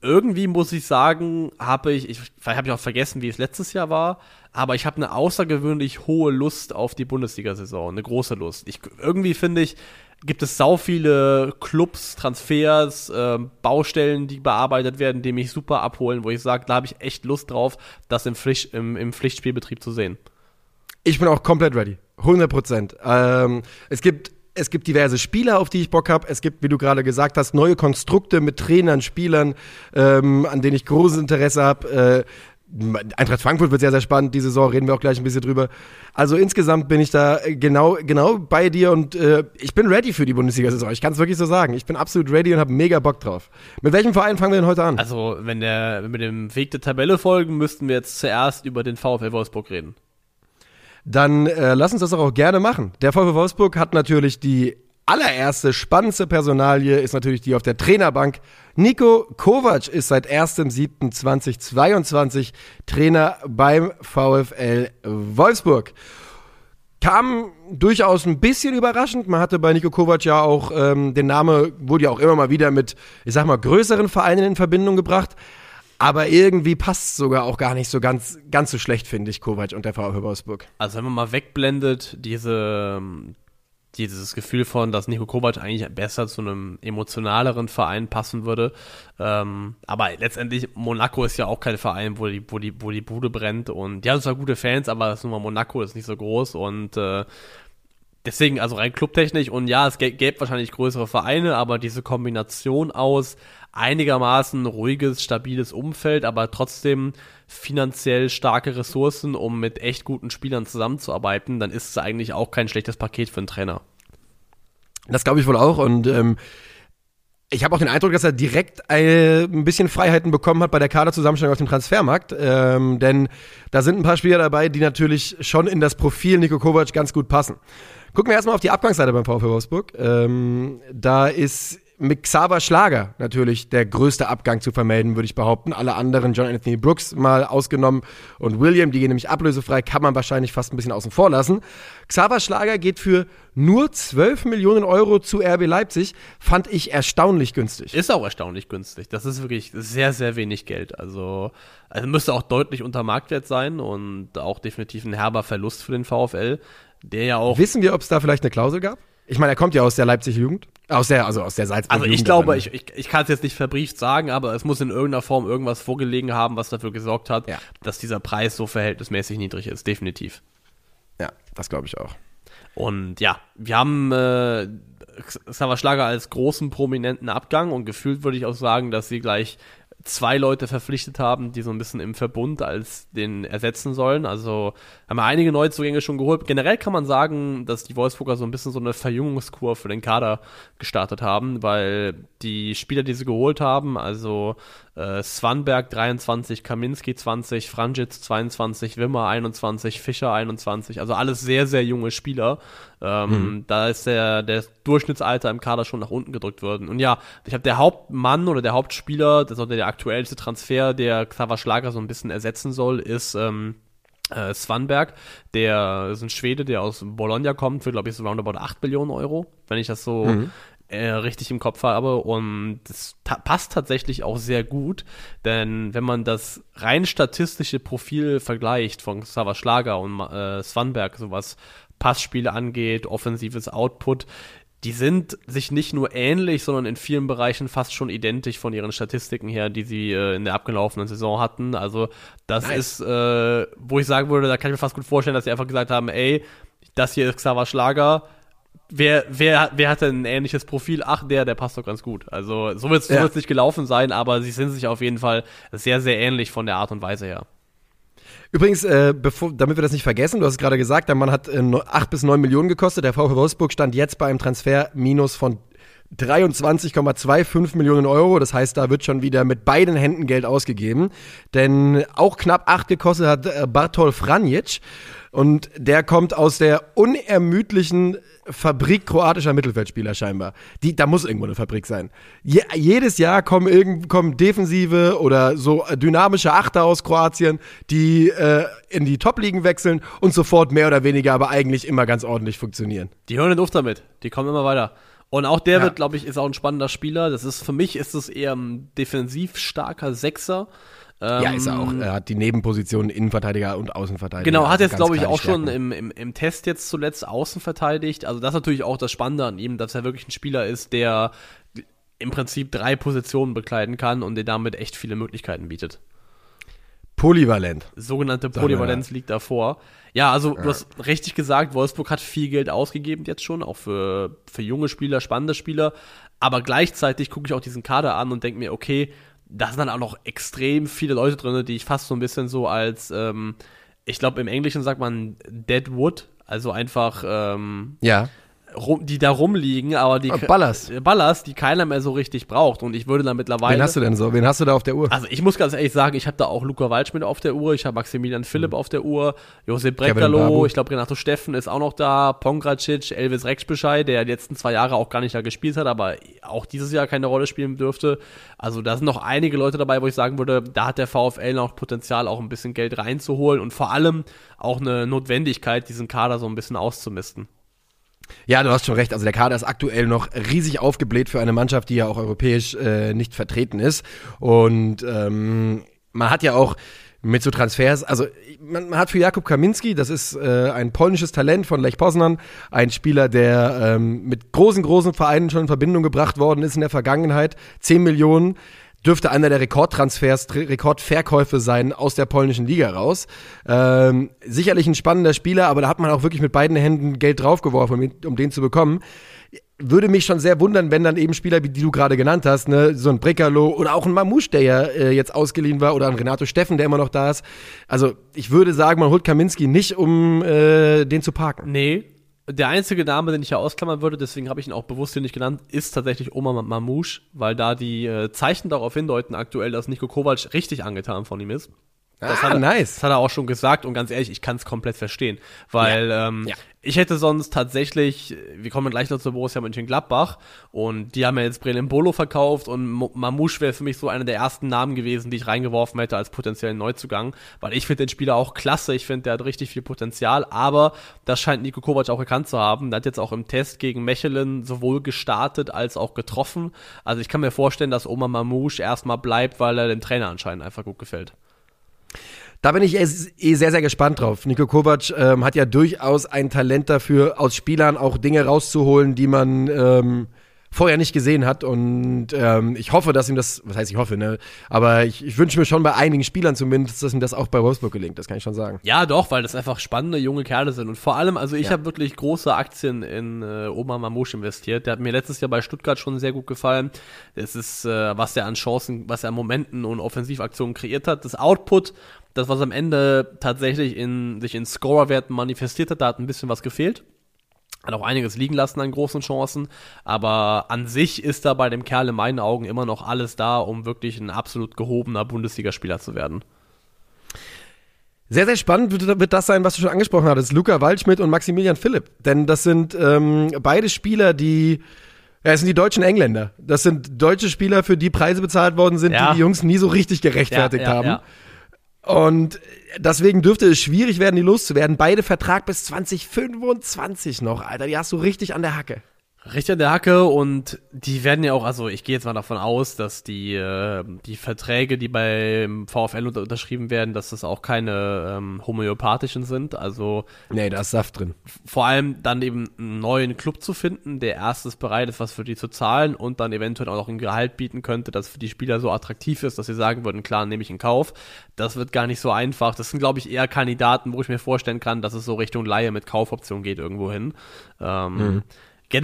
[SPEAKER 3] irgendwie muss ich sagen, habe ich, ich vielleicht habe ich auch vergessen, wie es letztes Jahr war, aber ich habe eine außergewöhnlich hohe Lust auf die Bundesliga-Saison, eine große Lust. Ich, irgendwie finde ich, gibt es sau viele Clubs, Transfers, äh, Baustellen, die bearbeitet werden, die mich super abholen, wo ich sage, da habe ich echt Lust drauf, das im, Pflicht, im, im Pflichtspielbetrieb zu sehen.
[SPEAKER 2] Ich bin auch komplett ready. 100 Prozent. Ähm, es gibt es gibt diverse Spieler, auf die ich Bock habe. Es gibt, wie du gerade gesagt hast, neue Konstrukte mit Trainern, Spielern, ähm, an denen ich großes Interesse habe. Äh, Eintracht Frankfurt wird sehr, sehr spannend. Diese Saison reden wir auch gleich ein bisschen drüber. Also insgesamt bin ich da genau, genau bei dir und äh, ich bin ready für die Bundesliga-Saison. Ich kann es wirklich so sagen. Ich bin absolut ready und habe mega Bock drauf. Mit welchem Verein fangen wir denn heute an?
[SPEAKER 3] Also, wenn, der, wenn wir dem Weg der Tabelle folgen, müssten wir jetzt zuerst über den VfL Wolfsburg reden
[SPEAKER 2] dann äh, lass uns das auch gerne machen. Der VfW Wolfsburg hat natürlich die allererste spannendste Personalie, ist natürlich die auf der Trainerbank. Nico Kovac ist seit 1.7.2022 Trainer beim VfL Wolfsburg. kam durchaus ein bisschen überraschend. Man hatte bei Nico Kovac ja auch ähm, den Name, wurde ja auch immer mal wieder mit, ich sag mal, größeren Vereinen in Verbindung gebracht. Aber irgendwie passt sogar auch gar nicht so ganz, ganz so schlecht, finde ich, Kovac und der VfB Wolfsburg.
[SPEAKER 3] Also wenn man mal wegblendet, diese, dieses Gefühl von, dass Nico Kovac eigentlich besser zu einem emotionaleren Verein passen würde. Ähm, aber letztendlich, Monaco ist ja auch kein Verein, wo die, wo die, wo die Bude brennt. Und die haben zwar gute Fans, aber das mal Monaco, ist nicht so groß. Und äh, deswegen, also rein clubtechnisch und ja, es gäbe wahrscheinlich größere Vereine, aber diese Kombination aus einigermaßen ruhiges, stabiles Umfeld, aber trotzdem finanziell starke Ressourcen, um mit echt guten Spielern zusammenzuarbeiten, dann ist es eigentlich auch kein schlechtes Paket für einen Trainer.
[SPEAKER 2] Das glaube ich wohl auch und ähm, ich habe auch den Eindruck, dass er direkt äh, ein bisschen Freiheiten bekommen hat bei der Kaderzusammenstellung auf dem Transfermarkt. Ähm, denn da sind ein paar Spieler dabei, die natürlich schon in das Profil Niko Kovac ganz gut passen. Gucken wir erstmal auf die Abgangsseite beim VfL Wolfsburg. Ähm, da ist mit Xaver Schlager natürlich der größte Abgang zu vermelden, würde ich behaupten. Alle anderen, John Anthony Brooks mal ausgenommen und William, die gehen nämlich ablösefrei, kann man wahrscheinlich fast ein bisschen außen vor lassen. Xaver Schlager geht für nur 12 Millionen Euro zu RB Leipzig, fand ich erstaunlich günstig.
[SPEAKER 3] Ist auch erstaunlich günstig. Das ist wirklich sehr, sehr wenig Geld. Also, also müsste auch deutlich unter Marktwert sein und auch definitiv ein herber Verlust für den VfL, der ja auch.
[SPEAKER 2] Wissen wir, ob es da vielleicht eine Klausel gab? Ich meine, er kommt ja aus der Leipzig-Jugend. Aus der, also aus der Salzburg.
[SPEAKER 3] Also ich glaube, ich, ich, ich kann es jetzt nicht verbrieft sagen, aber es muss in irgendeiner Form irgendwas vorgelegen haben, was dafür gesorgt hat, ja. dass dieser Preis so verhältnismäßig niedrig ist, definitiv.
[SPEAKER 2] Ja, das glaube ich auch.
[SPEAKER 3] Und ja, wir haben äh, Xaver Schlager als großen prominenten Abgang und gefühlt würde ich auch sagen, dass sie gleich zwei Leute verpflichtet haben, die so ein bisschen im Verbund als den ersetzen sollen. Also haben wir einige Neuzugänge schon geholt. Generell kann man sagen, dass die Wolfsburger so ein bisschen so eine Verjüngungskur für den Kader gestartet haben, weil die Spieler, die sie geholt haben, also äh, Swanberg 23, Kaminski 20, Franjitz 22, Wimmer 21, Fischer 21, also alles sehr, sehr junge Spieler. Ähm, mhm. Da ist der, der Durchschnittsalter im Kader schon nach unten gedrückt worden. Und ja, ich habe der Hauptmann oder der Hauptspieler, das ist der aktuellste Transfer, der Xaver Schlager so ein bisschen ersetzen soll, ist ähm, äh, Svanberg, der ist ein Schwede, der aus Bologna kommt, für glaube ich so roundabout 8 Millionen Euro, wenn ich das so mhm äh, richtig im Kopf habe und das ta passt tatsächlich auch sehr gut, denn wenn man das rein statistische Profil vergleicht von Xaver Schlager und äh, Swanberg, so was Passspiele angeht, offensives Output, die sind sich nicht nur ähnlich, sondern in vielen Bereichen fast schon identisch von ihren Statistiken her, die sie äh, in der abgelaufenen Saison hatten. Also das nice. ist, äh, wo ich sagen würde, da kann ich mir fast gut vorstellen, dass sie einfach gesagt haben, ey, das hier ist Xaver Schlager, wer, wer, wer hatte ein ähnliches Profil? Ach, der, der passt doch ganz gut. Also so wird es ja. nicht gelaufen sein, aber sie sind sich auf jeden Fall sehr, sehr ähnlich von der Art und Weise her.
[SPEAKER 2] Übrigens, äh, bevor, damit wir das nicht vergessen, du hast es gerade gesagt, der Mann hat äh, 8 bis 9 Millionen gekostet. Der VfL Wolfsburg stand jetzt bei einem Transfer minus von 23,25 Millionen Euro. Das heißt, da wird schon wieder mit beiden Händen Geld ausgegeben. Denn auch knapp 8 gekostet hat äh, Bartol Franjic. Und der kommt aus der unermüdlichen Fabrik kroatischer Mittelfeldspieler scheinbar. Die, da muss irgendwo eine Fabrik sein. Je, jedes Jahr kommen, irgend, kommen defensive oder so dynamische Achter aus Kroatien, die äh, in die Top-Ligen wechseln und sofort mehr oder weniger aber eigentlich immer ganz ordentlich funktionieren.
[SPEAKER 3] Die hören nicht auf damit. Die kommen immer weiter. Und auch der ja. wird, glaube ich, ist auch ein spannender Spieler. Das ist für mich ist es eher ein defensiv starker Sechser.
[SPEAKER 2] Ähm, ja, ist er auch. Er hat die Nebenpositionen Innenverteidiger und Außenverteidiger.
[SPEAKER 3] Genau, hat jetzt, glaube ich, auch Stärken. schon im, im, im Test jetzt zuletzt außen verteidigt. Also das ist natürlich auch das Spannende an ihm, dass er wirklich ein Spieler ist, der im Prinzip drei Positionen bekleiden kann und der damit echt viele Möglichkeiten bietet.
[SPEAKER 2] Polyvalent.
[SPEAKER 3] Sogenannte Polyvalenz liegt davor. Ja, also du hast richtig gesagt, Wolfsburg hat viel Geld ausgegeben jetzt schon, auch für, für junge Spieler, spannende Spieler. Aber gleichzeitig gucke ich auch diesen Kader an und denke mir, okay, da sind dann auch noch extrem viele Leute drin, die ich fast so ein bisschen so als, ähm, ich glaube im Englischen sagt man Dead Wood, also einfach, ähm,
[SPEAKER 2] ja.
[SPEAKER 3] Rum, die da rumliegen, aber die
[SPEAKER 2] oh, Ballast.
[SPEAKER 3] Ballast, die keiner mehr so richtig braucht. Und ich würde da mittlerweile.
[SPEAKER 2] Wen hast du denn so? Wen hast du da auf der Uhr?
[SPEAKER 3] Also ich muss ganz ehrlich sagen, ich habe da auch Luca Waldschmidt auf der Uhr, ich habe Maximilian Philipp mhm. auf der Uhr, Josep Brekalo, ich glaube Renato Steffen ist auch noch da, Pongracic, Elvis Rexbeschei, der die letzten zwei Jahre auch gar nicht da gespielt hat, aber auch dieses Jahr keine Rolle spielen dürfte. Also da sind noch einige Leute dabei, wo ich sagen würde, da hat der VfL noch Potenzial, auch ein bisschen Geld reinzuholen und vor allem auch eine Notwendigkeit, diesen Kader so ein bisschen auszumisten.
[SPEAKER 2] Ja, du hast schon recht. Also der Kader ist aktuell noch riesig aufgebläht für eine Mannschaft, die ja auch europäisch äh, nicht vertreten ist. Und ähm, man hat ja auch mit so Transfers, also man, man hat für Jakub Kaminski, das ist äh, ein polnisches Talent von Lech Poznan, ein Spieler, der ähm, mit großen, großen Vereinen schon in Verbindung gebracht worden ist in der Vergangenheit, 10 Millionen dürfte einer der Rekordtransfers, Rekordverkäufe sein aus der polnischen Liga raus. Ähm, sicherlich ein spannender Spieler, aber da hat man auch wirklich mit beiden Händen Geld draufgeworfen, um, den zu bekommen. Würde mich schon sehr wundern, wenn dann eben Spieler, wie die du gerade genannt hast, ne, so ein Brekalo oder auch ein Mamouche, der ja äh, jetzt ausgeliehen war, oder ein Renato Steffen, der immer noch da ist. Also ich würde sagen, man holt Kaminski nicht, um äh, den zu parken.
[SPEAKER 3] Nee, der einzige Name, den ich ja ausklammern würde, deswegen habe ich ihn auch bewusst hier nicht genannt, ist tatsächlich Oma Mamouche, weil da die äh, Zeichen darauf hindeuten aktuell, dass Nico Kovac richtig angetan von ihm ist. Das, ah, hat er, nice. das hat er auch schon gesagt und ganz ehrlich, ich kann es komplett verstehen, weil ja. Ähm, ja. ich hätte sonst tatsächlich, wir kommen gleich noch zu Borussia Mönchengladbach und die haben ja jetzt Brelin Bolo verkauft und Mamouche wäre für mich so einer der ersten Namen gewesen, die ich reingeworfen hätte als potenziellen Neuzugang, weil ich finde den Spieler auch klasse, ich finde, der hat richtig viel Potenzial, aber das scheint Nico Kovac auch erkannt zu haben, der hat jetzt auch im Test gegen Mechelen sowohl gestartet als auch getroffen, also ich kann mir vorstellen, dass Oma Mamouche erstmal bleibt, weil er dem Trainer anscheinend einfach gut gefällt.
[SPEAKER 2] Da bin ich eh, eh sehr, sehr gespannt drauf. Niko Kovac ähm, hat ja durchaus ein Talent dafür, aus Spielern auch Dinge rauszuholen, die man ähm, vorher nicht gesehen hat. Und ähm, ich hoffe, dass ihm das, was heißt ich hoffe, ne? Aber ich, ich wünsche mir schon bei einigen Spielern zumindest, dass ihm das auch bei Wolfsburg gelingt. Das kann ich schon sagen.
[SPEAKER 3] Ja, doch, weil das einfach spannende junge Kerle sind. Und vor allem, also ich ja. habe wirklich große Aktien in äh, Oma Mamouche investiert. Der hat mir letztes Jahr bei Stuttgart schon sehr gut gefallen. Das ist, äh, was er an Chancen, was er an Momenten und Offensivaktionen kreiert hat. Das Output, das, was am Ende tatsächlich in, sich in Scorerwerten manifestiert hat, da hat ein bisschen was gefehlt. Hat auch einiges liegen lassen an großen Chancen, aber an sich ist da bei dem Kerl in meinen Augen immer noch alles da, um wirklich ein absolut gehobener Bundesligaspieler zu werden.
[SPEAKER 2] Sehr, sehr spannend wird, das sein, was du schon angesprochen hattest. Luca Waldschmidt und Maximilian Philipp. Denn das sind ähm, beide Spieler, die ja, es sind die deutschen Engländer. Das sind deutsche Spieler, für die Preise bezahlt worden sind, ja. die die Jungs nie so richtig gerechtfertigt ja, haben. Und deswegen dürfte es schwierig werden, die loszuwerden. Beide Vertrag bis 2025 noch, Alter. Die hast du richtig an der Hacke.
[SPEAKER 3] Richtig an der Hacke und die werden ja auch, also ich gehe jetzt mal davon aus, dass die, äh, die Verträge, die beim VfL unter unterschrieben werden, dass das auch keine ähm, homöopathischen sind. Also.
[SPEAKER 2] Nee, da ist Saft drin.
[SPEAKER 3] Vor allem dann eben einen neuen Club zu finden, der erstes bereit ist, was für die zu zahlen und dann eventuell auch noch ein Gehalt bieten könnte, das für die Spieler so attraktiv ist, dass sie sagen würden, klar, nehme ich in Kauf. Das wird gar nicht so einfach. Das sind, glaube ich, eher Kandidaten, wo ich mir vorstellen kann, dass es so Richtung Laie mit Kaufoption geht irgendwo hin. Ähm, mhm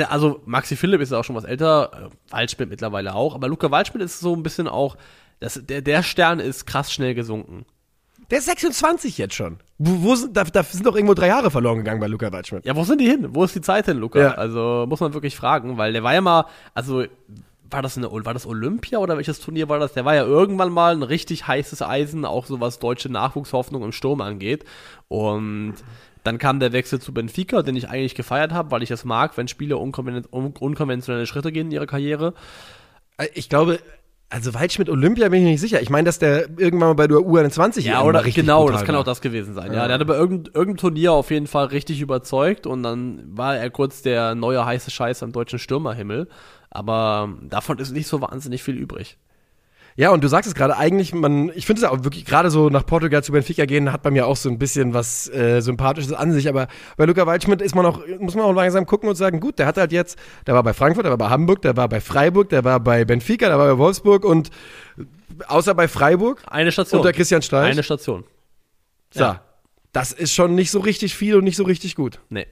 [SPEAKER 3] also Maxi Philipp ist auch schon was älter, äh, Waldschmidt mittlerweile auch, aber Luca Waldschmidt ist so ein bisschen auch, das, der, der Stern ist krass schnell gesunken.
[SPEAKER 2] Der ist 26 jetzt schon. Wo, wo sind, da, da, sind doch irgendwo drei Jahre verloren gegangen bei Luca Waldschmidt.
[SPEAKER 3] Ja, wo sind die hin? Wo ist die Zeit hin, Luca? Ja. Also muss man wirklich fragen, weil der war ja mal, also war das eine, war das Olympia oder welches Turnier war das? Der war ja irgendwann mal ein richtig heißes Eisen, auch so was deutsche Nachwuchshoffnung im Sturm angeht. Und dann kam der Wechsel zu Benfica, den ich eigentlich gefeiert habe, weil ich es mag, wenn Spieler unkonven unkonventionelle Schritte gehen in ihrer Karriere.
[SPEAKER 2] Äh, ich glaube, also Waldschmidt Olympia bin ich nicht sicher. Ich meine, dass der irgendwann mal bei der U21
[SPEAKER 3] Ja, oder richtig genau, das kann auch das gewesen sein. Ja, ja der hatte bei irgendeinem irgendein Turnier auf jeden Fall richtig überzeugt und dann war er kurz der neue heiße Scheiß am deutschen Stürmerhimmel. Aber davon ist nicht so wahnsinnig viel übrig.
[SPEAKER 2] Ja, und du sagst es gerade, eigentlich, man, ich finde es auch wirklich, gerade so nach Portugal zu Benfica gehen, hat bei mir auch so ein bisschen was äh, Sympathisches an sich, aber bei Luca Waldschmidt ist man auch, muss man auch langsam gucken und sagen, gut, der hat halt jetzt, der war bei Frankfurt, der war bei Hamburg, der war bei Freiburg, der war bei Benfica, der war bei Wolfsburg und außer bei Freiburg.
[SPEAKER 3] Eine Station.
[SPEAKER 2] Unter Christian Streich.
[SPEAKER 3] Eine Station.
[SPEAKER 2] So. Ja. Das ist schon nicht so richtig viel und nicht so richtig gut.
[SPEAKER 3] Nee.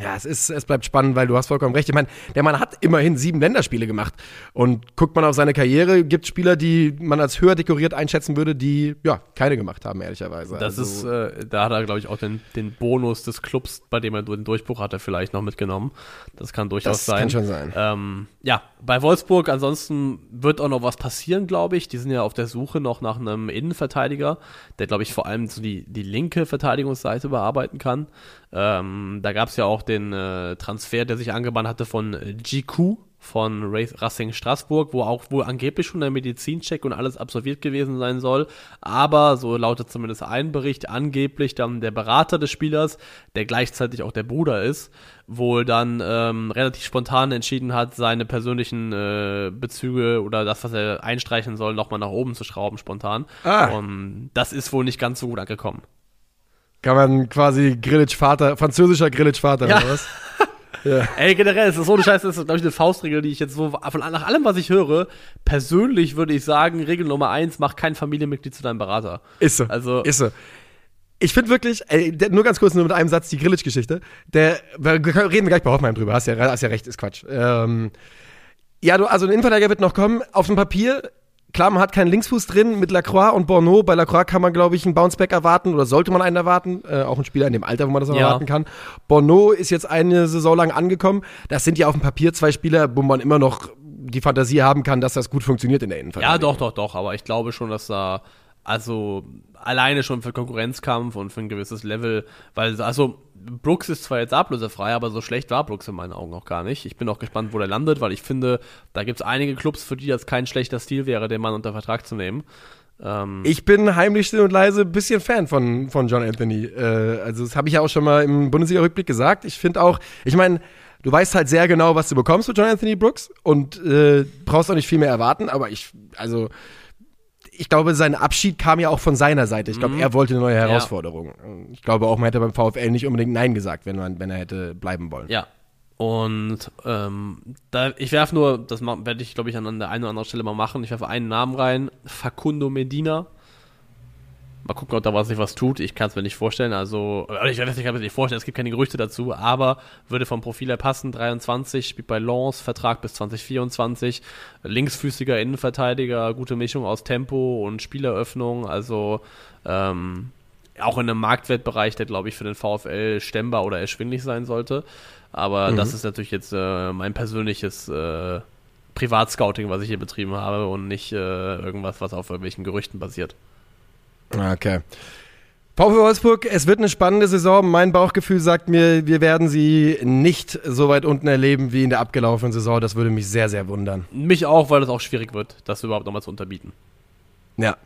[SPEAKER 2] Ja, es ist, es bleibt spannend, weil du hast vollkommen recht. Ich meine, der Mann hat immerhin sieben Länderspiele gemacht. Und guckt man auf seine Karriere, gibt Spieler, die man als höher dekoriert einschätzen würde, die ja keine gemacht haben, ehrlicherweise.
[SPEAKER 3] Das also, ist, äh, da hat er, glaube ich, auch den, den Bonus des Clubs, bei dem er den Durchbruch hatte, vielleicht noch mitgenommen. Das kann durchaus das sein.
[SPEAKER 2] Kann schon sein.
[SPEAKER 3] Ähm, ja, bei Wolfsburg ansonsten wird auch noch was passieren, glaube ich. Die sind ja auf der Suche noch nach einem Innenverteidiger, der, glaube ich, vor allem so die, die linke Verteidigungsseite bearbeiten kann. Ähm, da gab es ja auch den äh, Transfer, der sich angebahnt hatte von äh, GQ von Racing Straßburg, wo auch wohl angeblich schon der Medizincheck und alles absolviert gewesen sein soll. Aber, so lautet zumindest ein Bericht, angeblich dann der Berater des Spielers, der gleichzeitig auch der Bruder ist, wohl dann ähm, relativ spontan entschieden hat, seine persönlichen äh, Bezüge oder das, was er einstreichen soll, nochmal nach oben zu schrauben, spontan. Ah. Und das ist wohl nicht ganz so gut angekommen.
[SPEAKER 2] Kann man quasi Grillitsch-Vater, französischer Grillitsch-Vater ja. oder was?
[SPEAKER 3] Ja. Ey, generell, es ist so eine Scheiße, das ist, glaube ich, eine Faustregel, die ich jetzt so, von, nach allem, was ich höre, persönlich würde ich sagen, Regel Nummer eins, mach kein Familienmitglied zu deinem Berater.
[SPEAKER 2] Ist so. Also, ist so. Ich finde wirklich, ey, nur ganz kurz nur mit einem Satz die Grillitsch-Geschichte. Der, reden wir gleich bei Hoffmann drüber, hast ja, hast ja recht, ist Quatsch. Ähm, ja, du, also ein Innenverteidiger wird noch kommen. Auf dem Papier Klar, man hat keinen Linksfuß drin mit Lacroix und Borneau. Bei Lacroix kann man, glaube ich, einen Bounceback erwarten oder sollte man einen erwarten. Äh, auch ein Spieler in dem Alter, wo man das ja. erwarten kann. Borneau ist jetzt eine Saison lang angekommen. Das sind ja auf dem Papier zwei Spieler, wo man immer noch die Fantasie haben kann, dass das gut funktioniert in der Innenverteidigung.
[SPEAKER 3] Ja, doch, doch, doch. Aber ich glaube schon, dass da also alleine schon für Konkurrenzkampf und für ein gewisses Level, weil also Brooks ist zwar jetzt ablösefrei, aber so schlecht war Brooks in meinen Augen auch gar nicht. Ich bin auch gespannt, wo der landet, weil ich finde, da gibt es einige Clubs, für die das kein schlechter Stil wäre, den Mann unter Vertrag zu nehmen.
[SPEAKER 2] Ähm ich bin heimlich still und leise ein bisschen Fan von, von John Anthony. Äh, also das habe ich ja auch schon mal im Bundesliga-Rückblick gesagt. Ich finde auch, ich meine, du weißt halt sehr genau, was du bekommst für John Anthony Brooks und äh, brauchst auch nicht viel mehr erwarten, aber ich, also ich glaube, sein Abschied kam ja auch von seiner Seite. Ich glaube, mhm. er wollte eine neue Herausforderung. Ja. Ich glaube auch, man hätte beim VfL nicht unbedingt Nein gesagt, wenn, man, wenn er hätte bleiben wollen.
[SPEAKER 3] Ja. Und ähm, da, ich werfe nur, das werde ich, glaube ich, an der einen oder anderen Stelle mal machen. Ich werfe einen Namen rein: Facundo Medina. Mal gucken, ob da was sich was tut. Ich kann es mir nicht vorstellen. Also, ich weiß nicht, ich kann es nicht vorstellen. Es gibt keine Gerüchte dazu, aber würde vom Profil her passen. 23, spielt bei Lens, Vertrag bis 2024. Linksfüßiger Innenverteidiger, gute Mischung aus Tempo und Spieleröffnung. Also, ähm, auch in einem Marktwertbereich, der, glaube ich, für den VfL stemmbar oder erschwinglich sein sollte. Aber mhm. das ist natürlich jetzt äh, mein persönliches äh, Privatscouting, was ich hier betrieben habe und nicht äh, irgendwas, was auf irgendwelchen Gerüchten basiert.
[SPEAKER 2] Okay. VfL Wolfsburg, es wird eine spannende Saison. Mein Bauchgefühl sagt mir, wir werden sie nicht so weit unten erleben wie in der abgelaufenen Saison. Das würde mich sehr, sehr wundern.
[SPEAKER 3] Mich auch, weil es auch schwierig wird, das überhaupt nochmal zu unterbieten.
[SPEAKER 2] Ja.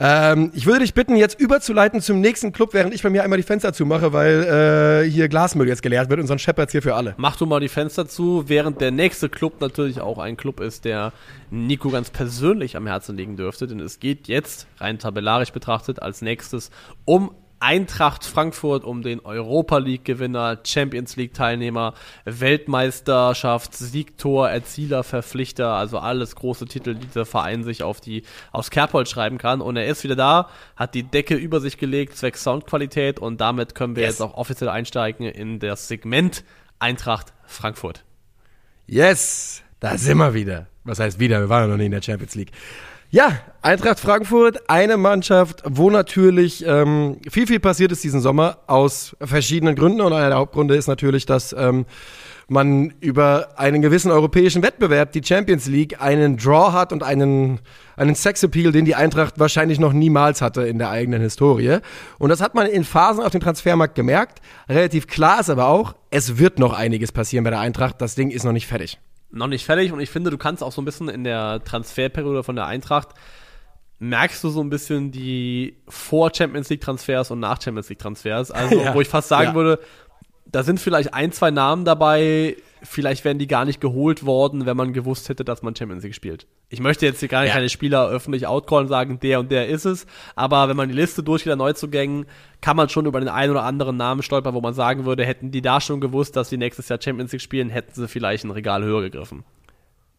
[SPEAKER 2] Ähm, ich würde dich bitten, jetzt überzuleiten zum nächsten Club, während ich bei mir einmal die Fenster zumache, weil äh, hier Glasmüll jetzt geleert wird und sonst scheppert's hier für alle.
[SPEAKER 3] Mach du mal die Fenster zu, während der nächste Club natürlich auch ein Club ist, der Nico ganz persönlich am Herzen liegen dürfte, denn es geht jetzt, rein tabellarisch betrachtet, als nächstes um Eintracht Frankfurt um den Europa League Gewinner, Champions League Teilnehmer, Weltmeisterschaft, Siegtor, Erzieler, Verpflichter, also alles große Titel, die dieser Verein sich auf die, aufs Kerbholz schreiben kann. Und er ist wieder da, hat die Decke über sich gelegt, zwecks Soundqualität und damit können wir yes. jetzt auch offiziell einsteigen in das Segment Eintracht Frankfurt.
[SPEAKER 2] Yes, da sind wir wieder. Was heißt wieder? Wir waren ja noch nie in der Champions League. Ja, Eintracht Frankfurt, eine Mannschaft, wo natürlich ähm, viel, viel passiert ist diesen Sommer aus verschiedenen Gründen. Und einer der Hauptgründe ist natürlich, dass ähm, man über einen gewissen europäischen Wettbewerb, die Champions League, einen Draw hat und einen, einen Sexappeal, den die Eintracht wahrscheinlich noch niemals hatte in der eigenen Historie. Und das hat man in Phasen auf dem Transfermarkt gemerkt. Relativ klar ist aber auch, es wird noch einiges passieren bei der Eintracht. Das Ding ist noch nicht fertig
[SPEAKER 3] noch nicht fertig und ich finde, du kannst auch so ein bisschen in der Transferperiode von der Eintracht merkst du so ein bisschen die vor Champions League Transfers und nach Champions League Transfers. Also, ja. wo ich fast sagen ja. würde, da sind vielleicht ein, zwei Namen dabei, vielleicht wären die gar nicht geholt worden, wenn man gewusst hätte, dass man Champions League spielt. Ich möchte jetzt hier gar nicht ja. keine Spieler öffentlich outcallen und sagen, der und der ist es, aber wenn man die Liste durchgeht an Neuzugängen, kann man schon über den einen oder anderen Namen stolpern, wo man sagen würde, hätten die da schon gewusst, dass sie nächstes Jahr Champions League spielen, hätten sie vielleicht ein Regal höher gegriffen.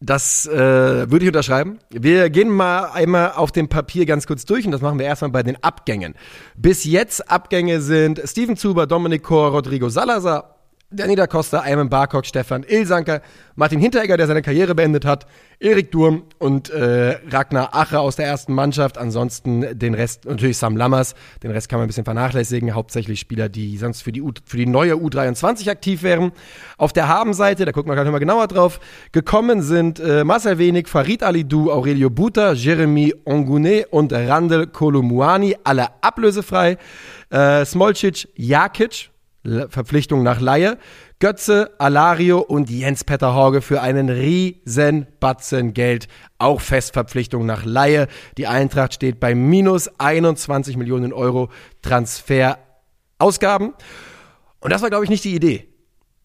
[SPEAKER 2] Das äh, würde ich unterschreiben. Wir gehen mal einmal auf dem Papier ganz kurz durch und das machen wir erstmal bei den Abgängen. Bis jetzt Abgänge sind Steven Zuber, Dominik Kor, Rodrigo Salazar, Danny da Costa, Ayman Barkok, Stefan Ilsanker, Martin Hinteregger, der seine Karriere beendet hat, Erik Durm und äh, Ragnar Ache aus der ersten Mannschaft. Ansonsten den Rest, natürlich Sam Lammers, den Rest kann man ein bisschen vernachlässigen. Hauptsächlich Spieler, die sonst für die, U, für die neue U23 aktiv wären. Auf der Habenseite, da gucken wir gleich mal genauer drauf, gekommen sind äh, Marcel Wenig, Farid Alidou, Aurelio Buta, Jeremy Ongune und Randel Kolumuani, alle ablösefrei. Äh, Smolcic, Jakic, Verpflichtung nach Laie. Götze, Alario und Jens Petter Horge für einen riesen Batzen Geld. Auch Festverpflichtung nach Laie. Die Eintracht steht bei minus 21 Millionen Euro Transferausgaben. Und das war, glaube ich, nicht die Idee.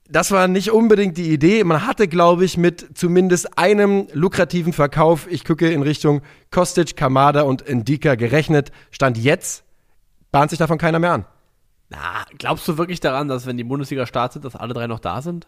[SPEAKER 2] Das war nicht unbedingt die Idee. Man hatte, glaube ich, mit zumindest einem lukrativen Verkauf, ich gucke in Richtung Kostic, Kamada und Indika gerechnet. Stand jetzt, bahnt sich davon keiner mehr an.
[SPEAKER 3] Na, glaubst du wirklich daran, dass wenn die Bundesliga startet, dass alle drei noch da sind?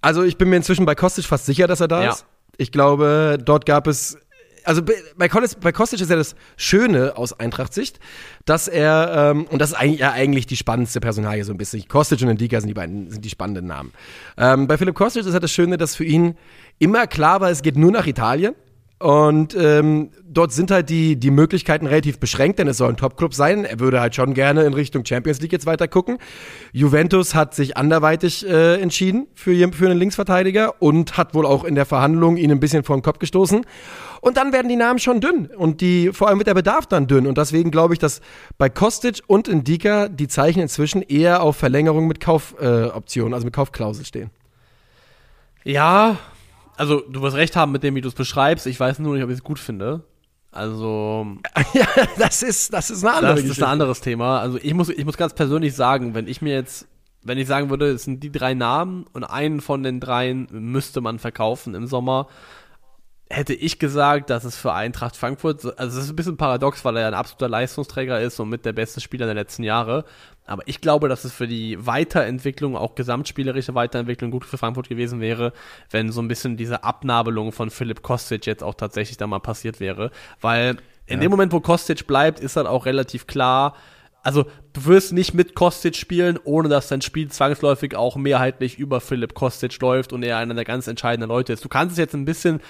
[SPEAKER 2] Also ich bin mir inzwischen bei Kostic fast sicher, dass er da ja. ist. Ich glaube, dort gab es also bei, Kostic, bei Kostic ist ja das Schöne aus Eintracht-Sicht, dass er, ähm, und das ist eigentlich, ja eigentlich die spannendste Personalie so ein bisschen. Kostic und Ndika sind die beiden, sind die spannenden Namen. Ähm, bei Philipp Kostic ist ja das Schöne, dass für ihn immer klar war, es geht nur nach Italien. Und ähm, dort sind halt die, die Möglichkeiten relativ beschränkt, denn es soll ein Top-Club sein. Er würde halt schon gerne in Richtung Champions League jetzt weiter gucken. Juventus hat sich anderweitig äh, entschieden für, für einen Linksverteidiger und hat wohl auch in der Verhandlung ihn ein bisschen vor den Kopf gestoßen. Und dann werden die Namen schon dünn und die, vor allem wird der Bedarf dann dünn. Und deswegen glaube ich, dass bei Kostic und Indika die Zeichen inzwischen eher auf Verlängerung mit Kaufoptionen, äh, also mit Kaufklausel stehen.
[SPEAKER 3] Ja, also du wirst recht haben mit dem, wie du es beschreibst. Ich weiß nur nicht, ob ich es gut finde. Also.
[SPEAKER 2] ja, das ist, das ist eine andere
[SPEAKER 3] Das ist ein anderes Thema. Also ich muss, ich muss ganz persönlich sagen, wenn ich mir jetzt, wenn ich sagen würde, es sind die drei Namen und einen von den dreien müsste man verkaufen im Sommer, hätte ich gesagt, dass es für Eintracht Frankfurt, also es ist ein bisschen paradox, weil er ja ein absoluter Leistungsträger ist und mit der beste Spieler der letzten Jahre. Aber ich glaube, dass es für die Weiterentwicklung, auch gesamtspielerische Weiterentwicklung gut für Frankfurt gewesen wäre, wenn so ein bisschen diese Abnabelung von Philipp Kostic jetzt auch tatsächlich da mal passiert wäre. Weil in ja. dem Moment, wo Kostic bleibt, ist dann auch relativ klar, also du wirst nicht mit Kostic spielen, ohne dass dein Spiel zwangsläufig auch mehrheitlich über Philipp Kostic läuft und er einer der ganz entscheidenden Leute ist. Du kannst es jetzt ein bisschen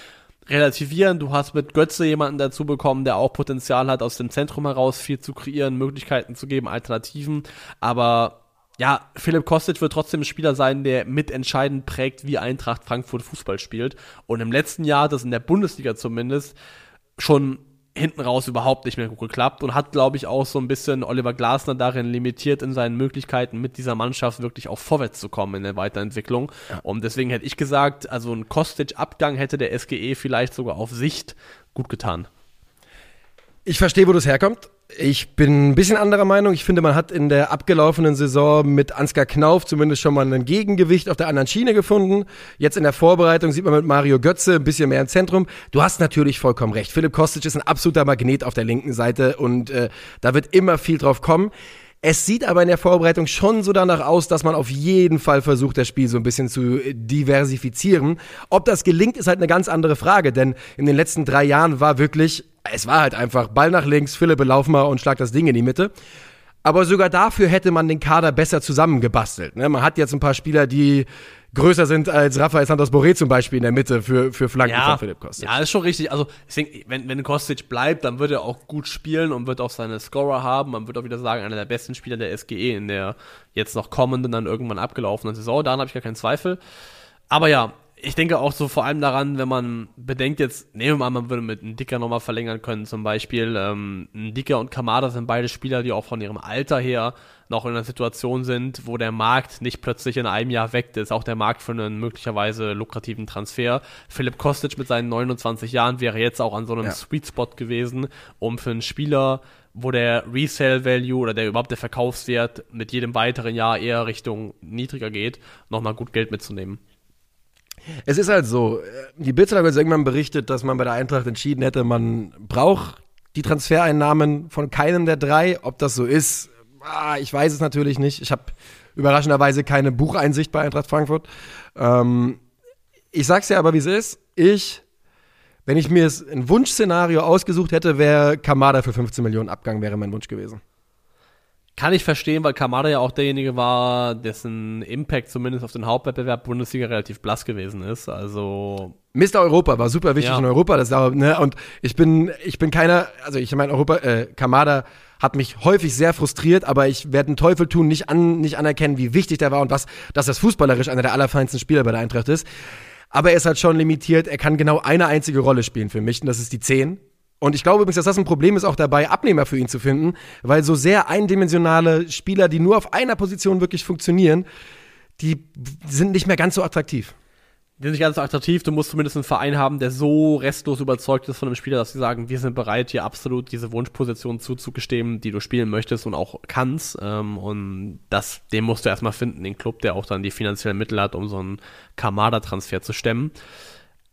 [SPEAKER 3] relativieren. Du hast mit Götze jemanden dazu bekommen, der auch Potenzial hat, aus dem Zentrum heraus viel zu kreieren, Möglichkeiten zu geben, Alternativen. Aber ja, Philipp Kostic wird trotzdem ein Spieler sein, der mitentscheidend prägt, wie Eintracht Frankfurt Fußball spielt. Und im letzten Jahr, das in der Bundesliga zumindest, schon hinten raus überhaupt nicht mehr gut geklappt und hat, glaube ich, auch so ein bisschen Oliver Glasner darin limitiert in seinen Möglichkeiten, mit dieser Mannschaft wirklich auch vorwärts zu kommen in der Weiterentwicklung. Ja. Und deswegen hätte ich gesagt, also ein Kostic-Abgang hätte der SGE vielleicht sogar auf Sicht gut getan.
[SPEAKER 2] Ich verstehe, wo das herkommt. Ich bin ein bisschen anderer Meinung. Ich finde, man hat in der abgelaufenen Saison mit Ansgar Knauf zumindest schon mal ein Gegengewicht auf der anderen Schiene gefunden. Jetzt in der Vorbereitung sieht man mit Mario Götze ein bisschen mehr im Zentrum. Du hast natürlich vollkommen recht. Philipp Kostic ist ein absoluter Magnet auf der linken Seite und äh, da wird immer viel drauf kommen. Es sieht aber in der Vorbereitung schon so danach aus, dass man auf jeden Fall versucht, das Spiel so ein bisschen zu diversifizieren. Ob das gelingt, ist halt eine ganz andere Frage, denn in den letzten drei Jahren war wirklich, es war halt einfach Ball nach links, Philippe lauf mal und schlag das Ding in die Mitte. Aber sogar dafür hätte man den Kader besser zusammengebastelt. Ne? Man hat jetzt ein paar Spieler, die größer sind als Rafael Santos Boré zum Beispiel in der Mitte für, für Flanken
[SPEAKER 3] ja,
[SPEAKER 2] von
[SPEAKER 3] Philipp Kostic. Ja, ist schon richtig. Also, ich denke, wenn, wenn Kostic bleibt, dann wird er auch gut spielen und wird auch seine Scorer haben. Man wird auch wieder sagen, einer der besten Spieler der SGE in der jetzt noch kommenden, dann irgendwann abgelaufenen Saison. Daran habe ich gar keinen Zweifel. Aber ja, ich denke auch so vor allem daran, wenn man bedenkt jetzt, nehmen wir mal, man würde mit einem Dicker nochmal verlängern können zum Beispiel. Ähm, ein Dicker und Kamada sind beide Spieler, die auch von ihrem Alter her noch in einer Situation sind, wo der Markt nicht plötzlich in einem Jahr weg ist. Auch der Markt für einen möglicherweise lukrativen Transfer. Philipp Kostic mit seinen 29 Jahren wäre jetzt auch an so einem ja. Sweet Spot gewesen, um für einen Spieler wo der Resale Value oder der überhaupt der Verkaufswert mit jedem weiteren Jahr eher Richtung niedriger geht, nochmal gut Geld mitzunehmen.
[SPEAKER 2] Es ist halt so, die Bildzeitung hat jetzt irgendwann berichtet, dass man bei der Eintracht entschieden hätte, man braucht die Transfereinnahmen von keinem der drei. Ob das so ist, ah, ich weiß es natürlich nicht. Ich habe überraschenderweise keine Bucheinsicht bei Eintracht Frankfurt. Ähm, ich sag's ja aber, wie es ist. Ich, wenn ich mir ein Wunschszenario ausgesucht hätte, wäre Kamada für 15 Millionen Abgang wäre mein Wunsch gewesen.
[SPEAKER 3] Kann ich verstehen, weil Kamada ja auch derjenige war, dessen Impact zumindest auf den Hauptwettbewerb Bundesliga relativ blass gewesen ist. Also
[SPEAKER 2] Mr. Europa war super wichtig ja. in Europa, das auch, ne? Und ich bin, ich bin keiner, also ich meine, Europa, äh, Kamada hat mich häufig sehr frustriert, aber ich werde einen Teufel tun, nicht, an, nicht anerkennen, wie wichtig der war und was, dass das fußballerisch einer der allerfeinsten Spieler bei der Eintracht ist. Aber er ist halt schon limitiert, er kann genau eine einzige Rolle spielen für mich, und das ist die 10. Und ich glaube übrigens, dass das ein Problem ist, auch dabei Abnehmer für ihn zu finden, weil so sehr eindimensionale Spieler, die nur auf einer Position wirklich funktionieren, die sind nicht mehr ganz so attraktiv.
[SPEAKER 3] Die sind nicht ganz so attraktiv. Du musst zumindest einen Verein haben, der so restlos überzeugt ist von einem Spieler, dass sie sagen, wir sind bereit, dir absolut diese Wunschposition zuzugestehen, die du spielen möchtest und auch kannst. Ähm, und das, den musst du erstmal finden, den Club, der auch dann die finanziellen Mittel hat, um so einen Kamada-Transfer zu stemmen.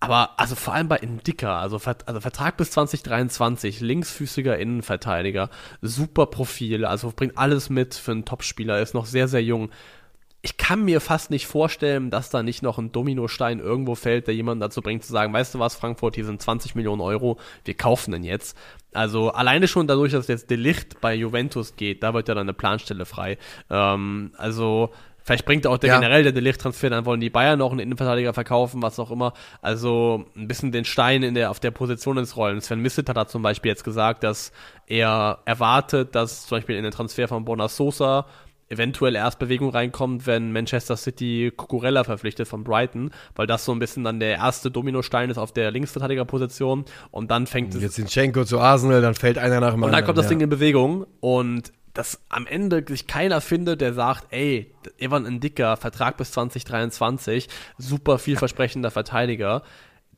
[SPEAKER 3] Aber also vor allem bei Indika, also, also Vertrag bis 2023, linksfüßiger Innenverteidiger, super Profil, also bringt alles mit für einen Topspieler, ist noch sehr, sehr jung. Ich kann mir fast nicht vorstellen, dass da nicht noch ein Dominostein irgendwo fällt, der jemanden dazu bringt zu sagen, weißt du was, Frankfurt, hier sind 20 Millionen Euro, wir kaufen den jetzt. Also alleine schon dadurch, dass jetzt Delicht bei Juventus geht, da wird ja dann eine Planstelle frei. Ähm, also Vielleicht bringt auch der ja. generell der Delicht-Transfer, dann wollen die Bayern noch einen Innenverteidiger verkaufen, was auch immer. Also ein bisschen den Stein in der, auf der Position ins Rollen. Sven Misset hat zum Beispiel jetzt gesagt, dass er erwartet, dass zum Beispiel in den Transfer von Bona Sosa eventuell erst Bewegung reinkommt, wenn Manchester City Cucurella verpflichtet von Brighton, weil das so ein bisschen dann der erste Dominostein ist auf der Linksverteidigerposition und dann fängt
[SPEAKER 2] es. Jetzt Zinchenko zu Arsenal, dann fällt einer nach dem
[SPEAKER 3] Und dann kommt das ja. Ding in Bewegung und dass am Ende sich keiner findet, der sagt, ey, Evan Dicker, Vertrag bis 2023, super vielversprechender Verteidiger,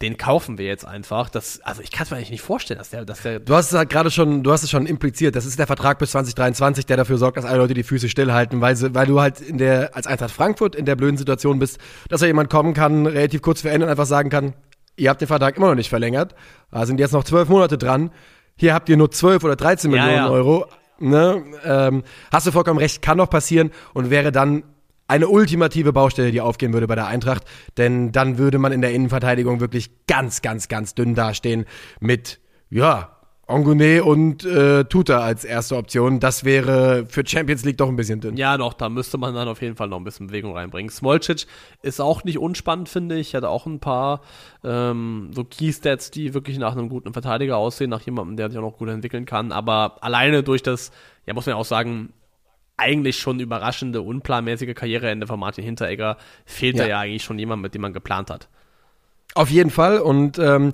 [SPEAKER 3] den kaufen wir jetzt einfach. Das, also ich kann es mir eigentlich nicht vorstellen, dass der, dass der.
[SPEAKER 2] Du hast es halt gerade schon, du hast es schon impliziert. Das ist der Vertrag bis 2023, der dafür sorgt, dass alle Leute die Füße stillhalten, weil, sie, weil du halt in der, als Eintracht Frankfurt in der blöden Situation bist, dass da jemand kommen kann, relativ kurz Ende und einfach sagen kann, ihr habt den Vertrag immer noch nicht verlängert. Da sind jetzt noch zwölf Monate dran. Hier habt ihr nur zwölf oder 13 ja, Millionen ja. Euro. Ne? Ähm, hast du vollkommen recht, kann noch passieren und wäre dann eine ultimative Baustelle, die aufgehen würde bei der Eintracht, denn dann würde man in der Innenverteidigung wirklich ganz, ganz, ganz dünn dastehen mit, ja, Ongune und äh, Tuta als erste Option. Das wäre für Champions League doch ein bisschen dünn.
[SPEAKER 3] Ja, doch, da müsste man dann auf jeden Fall noch ein bisschen Bewegung reinbringen. Smolcic ist auch nicht unspannend, finde ich. Hat auch ein paar ähm, so Keystats, die wirklich nach einem guten Verteidiger aussehen, nach jemandem, der sich auch noch gut entwickeln kann. Aber alleine durch das, ja, muss man ja auch sagen, eigentlich schon überraschende, unplanmäßige Karriereende von Martin Hinteregger fehlt ja. da ja eigentlich schon jemand, mit dem man geplant hat.
[SPEAKER 2] Auf jeden Fall und ähm,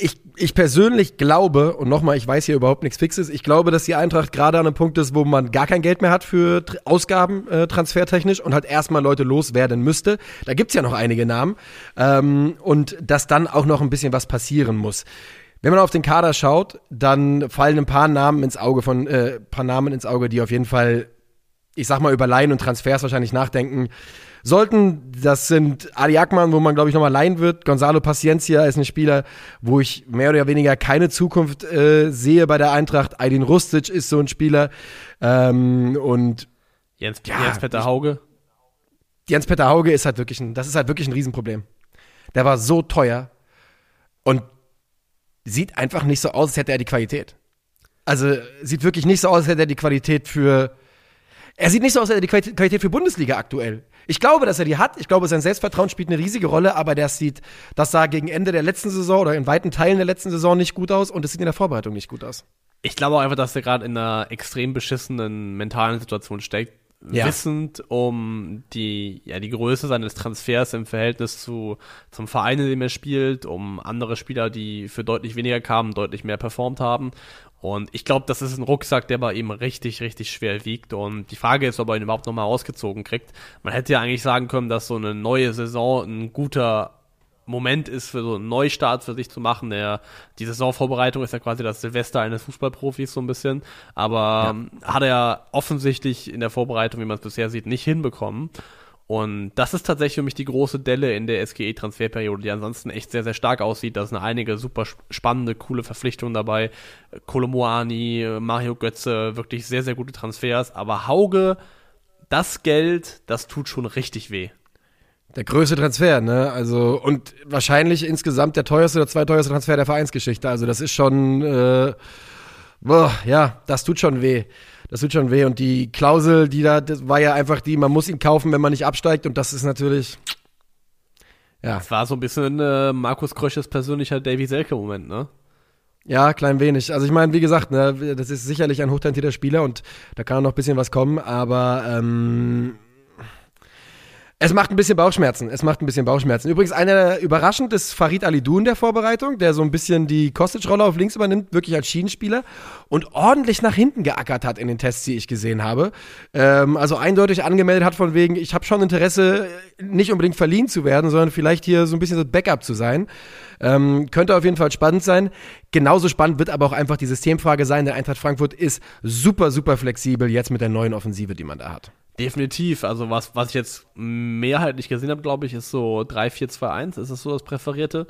[SPEAKER 2] ich, ich persönlich glaube, und nochmal, ich weiß hier überhaupt nichts Fixes, ich glaube, dass die Eintracht gerade an einem Punkt ist, wo man gar kein Geld mehr hat für Ausgaben äh, transfertechnisch und halt erstmal Leute loswerden müsste. Da gibt's ja noch einige Namen. Ähm, und dass dann auch noch ein bisschen was passieren muss. Wenn man auf den Kader schaut, dann fallen ein paar Namen ins Auge von, äh, paar Namen ins Auge, die auf jeden Fall, ich sag mal, über Laien und Transfers wahrscheinlich nachdenken sollten. Das sind Ali Akman, wo man, glaube ich, nochmal leihen wird. Gonzalo Paciencia ist ein Spieler, wo ich mehr oder weniger keine Zukunft äh, sehe bei der Eintracht. Aydin Rustic ist so ein Spieler. Ähm, und
[SPEAKER 3] Jens, ja, Jens Peter Hauge.
[SPEAKER 2] Jens Peter Hauge ist halt wirklich ein, das ist halt wirklich ein Riesenproblem. Der war so teuer und sieht einfach nicht so aus, als hätte er die Qualität. Also sieht wirklich nicht so aus, als hätte er die Qualität für. Er sieht nicht so aus, als hätte er die Qualität für Bundesliga aktuell. Ich glaube, dass er die hat. Ich glaube, sein Selbstvertrauen spielt eine riesige Rolle, aber das sieht, das sah gegen Ende der letzten Saison oder in weiten Teilen der letzten Saison nicht gut aus und es sieht in der Vorbereitung nicht gut aus.
[SPEAKER 3] Ich glaube auch einfach, dass er gerade in einer extrem beschissenen mentalen Situation steckt. Ja. Wissend um die, ja, die Größe seines Transfers im Verhältnis zu, zum Verein, in dem er spielt, um andere Spieler, die für deutlich weniger kamen, deutlich mehr performt haben und ich glaube, das ist ein Rucksack, der bei ihm richtig, richtig schwer wiegt. Und die Frage ist, ob er ihn überhaupt nochmal ausgezogen kriegt. Man hätte ja eigentlich sagen können, dass so eine neue Saison ein guter Moment ist für so einen Neustart für sich zu machen. Der, die Saisonvorbereitung ist ja quasi das Silvester eines Fußballprofis so ein bisschen. Aber ja. Ähm, hat er offensichtlich in der Vorbereitung, wie man es bisher sieht, nicht hinbekommen. Und das ist tatsächlich für mich die große Delle in der SGE-Transferperiode, die ansonsten echt sehr, sehr stark aussieht. Da sind einige super spannende, coole Verpflichtungen dabei. Kolomoani, Mario Götze, wirklich sehr, sehr gute Transfers. Aber Hauge, das Geld, das tut schon richtig weh.
[SPEAKER 2] Der größte Transfer, ne? Also, und wahrscheinlich insgesamt der teuerste oder zweiteuerste Transfer der Vereinsgeschichte. Also, das ist schon, äh, boah, ja, das tut schon weh. Das tut schon weh. Und die Klausel, die da, das war ja einfach die, man muss ihn kaufen, wenn man nicht absteigt. Und das ist natürlich.
[SPEAKER 3] Ja. Das war so ein bisschen äh, Markus Krösches persönlicher Davy Selke-Moment, ne?
[SPEAKER 2] Ja, klein wenig. Also ich meine, wie gesagt, ne, das ist sicherlich ein hochtalentierter Spieler und da kann noch ein bisschen was kommen, aber ähm, es macht ein bisschen Bauchschmerzen. Es macht ein bisschen Bauchschmerzen. Übrigens, einer überraschend ist Farid Alidun der Vorbereitung, der so ein bisschen die Kostic-Rolle auf links übernimmt, wirklich als Schienenspieler und ordentlich nach hinten geackert hat in den Tests, die ich gesehen habe. Ähm, also eindeutig angemeldet hat von wegen, ich habe schon Interesse, nicht unbedingt verliehen zu werden, sondern vielleicht hier so ein bisschen so Backup zu sein. Ähm, könnte auf jeden Fall spannend sein. Genauso spannend wird aber auch einfach die Systemfrage sein. Der Eintracht Frankfurt ist super, super flexibel jetzt mit der neuen Offensive, die man da hat.
[SPEAKER 3] Definitiv. Also was, was ich jetzt mehrheitlich gesehen habe, glaube ich, ist so 3-4-2-1. Ist das so das Präferierte?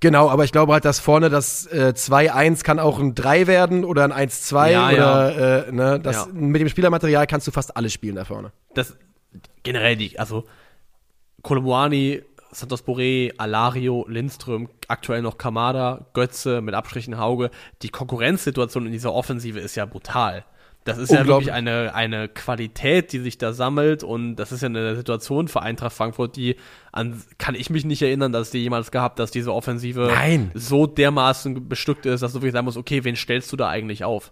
[SPEAKER 2] Genau, aber ich glaube halt, dass vorne das äh, 2-1 kann auch ein 3 werden oder ein 1-2 ja, oder ja. Äh, ne, das, ja. mit dem Spielermaterial kannst du fast alles spielen da vorne.
[SPEAKER 3] Das generell die, also Kolomwani, Santos Boré, Alario, Lindström, aktuell noch Kamada, Götze mit Abstrichen Hauge. Die Konkurrenzsituation in dieser Offensive ist ja brutal. Das ist ja wirklich eine, eine Qualität, die sich da sammelt und das ist ja eine Situation für Eintracht Frankfurt, die an, kann ich mich nicht erinnern, dass die jemals gehabt, dass diese Offensive
[SPEAKER 2] Nein.
[SPEAKER 3] so dermaßen bestückt ist, dass du wirklich sagen musst, okay, wen stellst du da eigentlich auf?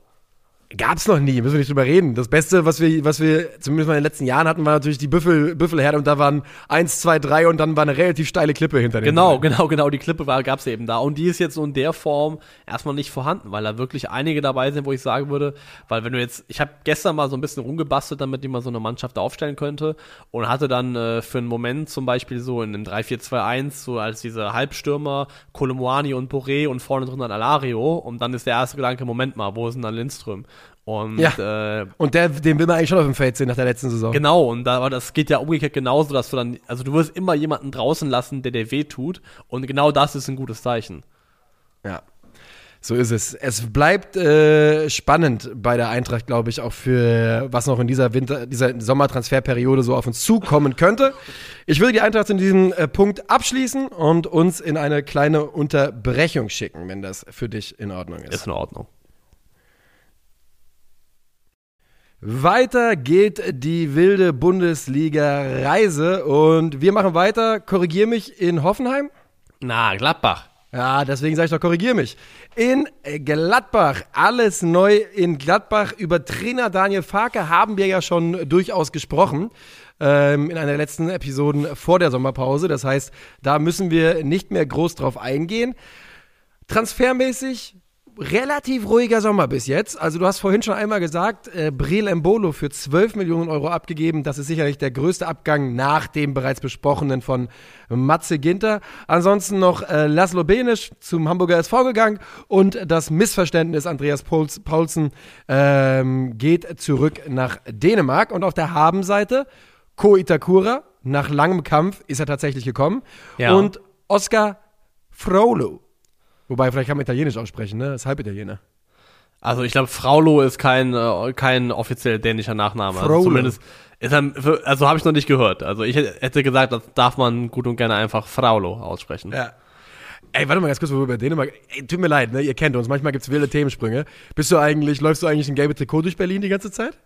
[SPEAKER 2] Gab's noch nie, müssen wir nicht drüber reden. Das Beste, was wir, was wir zumindest mal in den letzten Jahren hatten, war natürlich die Büffel, Büffelherde und da waren eins, zwei, drei und dann war eine relativ steile Klippe hinter
[SPEAKER 3] dem. Genau, genau, genau, die Klippe war, gab's eben da. Und die ist jetzt so in der Form erstmal nicht vorhanden, weil da wirklich einige dabei sind, wo ich sagen würde, weil wenn du jetzt, ich habe gestern mal so ein bisschen rumgebastelt, damit ich mal so eine Mannschaft aufstellen könnte und hatte dann äh, für einen Moment zum Beispiel so in einem 3-4-2-1, so als diese Halbstürmer, Kolomoani und Boré und vorne drin dann Alario und dann ist der erste Gedanke, Moment mal, wo ist denn dann Lindström?
[SPEAKER 2] Und, ja. äh, und der, den will man eigentlich schon auf dem Feld sehen nach der letzten Saison.
[SPEAKER 3] Genau, und da, aber das geht ja umgekehrt genauso, dass du dann, also du wirst immer jemanden draußen lassen, der dir weh tut. Und genau das ist ein gutes Zeichen.
[SPEAKER 2] Ja. So ist es. Es bleibt äh, spannend bei der Eintracht, glaube ich, auch für was noch in dieser Winter, dieser Sommertransferperiode so auf uns zukommen könnte. Ich würde die Eintracht in diesem äh, Punkt abschließen und uns in eine kleine Unterbrechung schicken, wenn das für dich in Ordnung ist.
[SPEAKER 3] Ist in Ordnung.
[SPEAKER 2] Weiter geht die wilde Bundesliga-Reise und wir machen weiter. Korrigier mich in Hoffenheim.
[SPEAKER 3] Na, Gladbach.
[SPEAKER 2] Ja, deswegen sage ich doch, korrigier mich. In Gladbach, alles neu in Gladbach. Über Trainer Daniel Farke haben wir ja schon durchaus gesprochen ähm, in einer der letzten Episoden vor der Sommerpause. Das heißt, da müssen wir nicht mehr groß drauf eingehen. Transfermäßig relativ ruhiger Sommer bis jetzt. Also du hast vorhin schon einmal gesagt, äh, Breel Embolo für 12 Millionen Euro abgegeben. Das ist sicherlich der größte Abgang nach dem bereits besprochenen von Matze Ginter. Ansonsten noch äh, Laszlo Benisch zum Hamburger SV gegangen und das Missverständnis Andreas Pauls, Paulsen ähm, geht zurück nach Dänemark. Und auf der Habenseite Ko Itakura, nach langem Kampf ist er tatsächlich gekommen. Ja. Und Oscar Frollo Wobei, vielleicht kann man Italienisch aussprechen, ne? Das ist halb Italiener.
[SPEAKER 3] Also ich glaube, Fraulo ist kein, äh, kein offiziell dänischer Nachname. Also zumindest ist er, also habe ich noch nicht gehört. Also ich hätte gesagt, das darf man gut und gerne einfach Fraulo aussprechen.
[SPEAKER 2] Ja. Ey, warte mal ganz kurz, wo wir bei Dänemark. Ey, tut mir leid, ne? Ihr kennt uns. Manchmal gibt's wilde Themensprünge. Bist du eigentlich, läufst du eigentlich ein gelbe Trikot durch Berlin die ganze Zeit?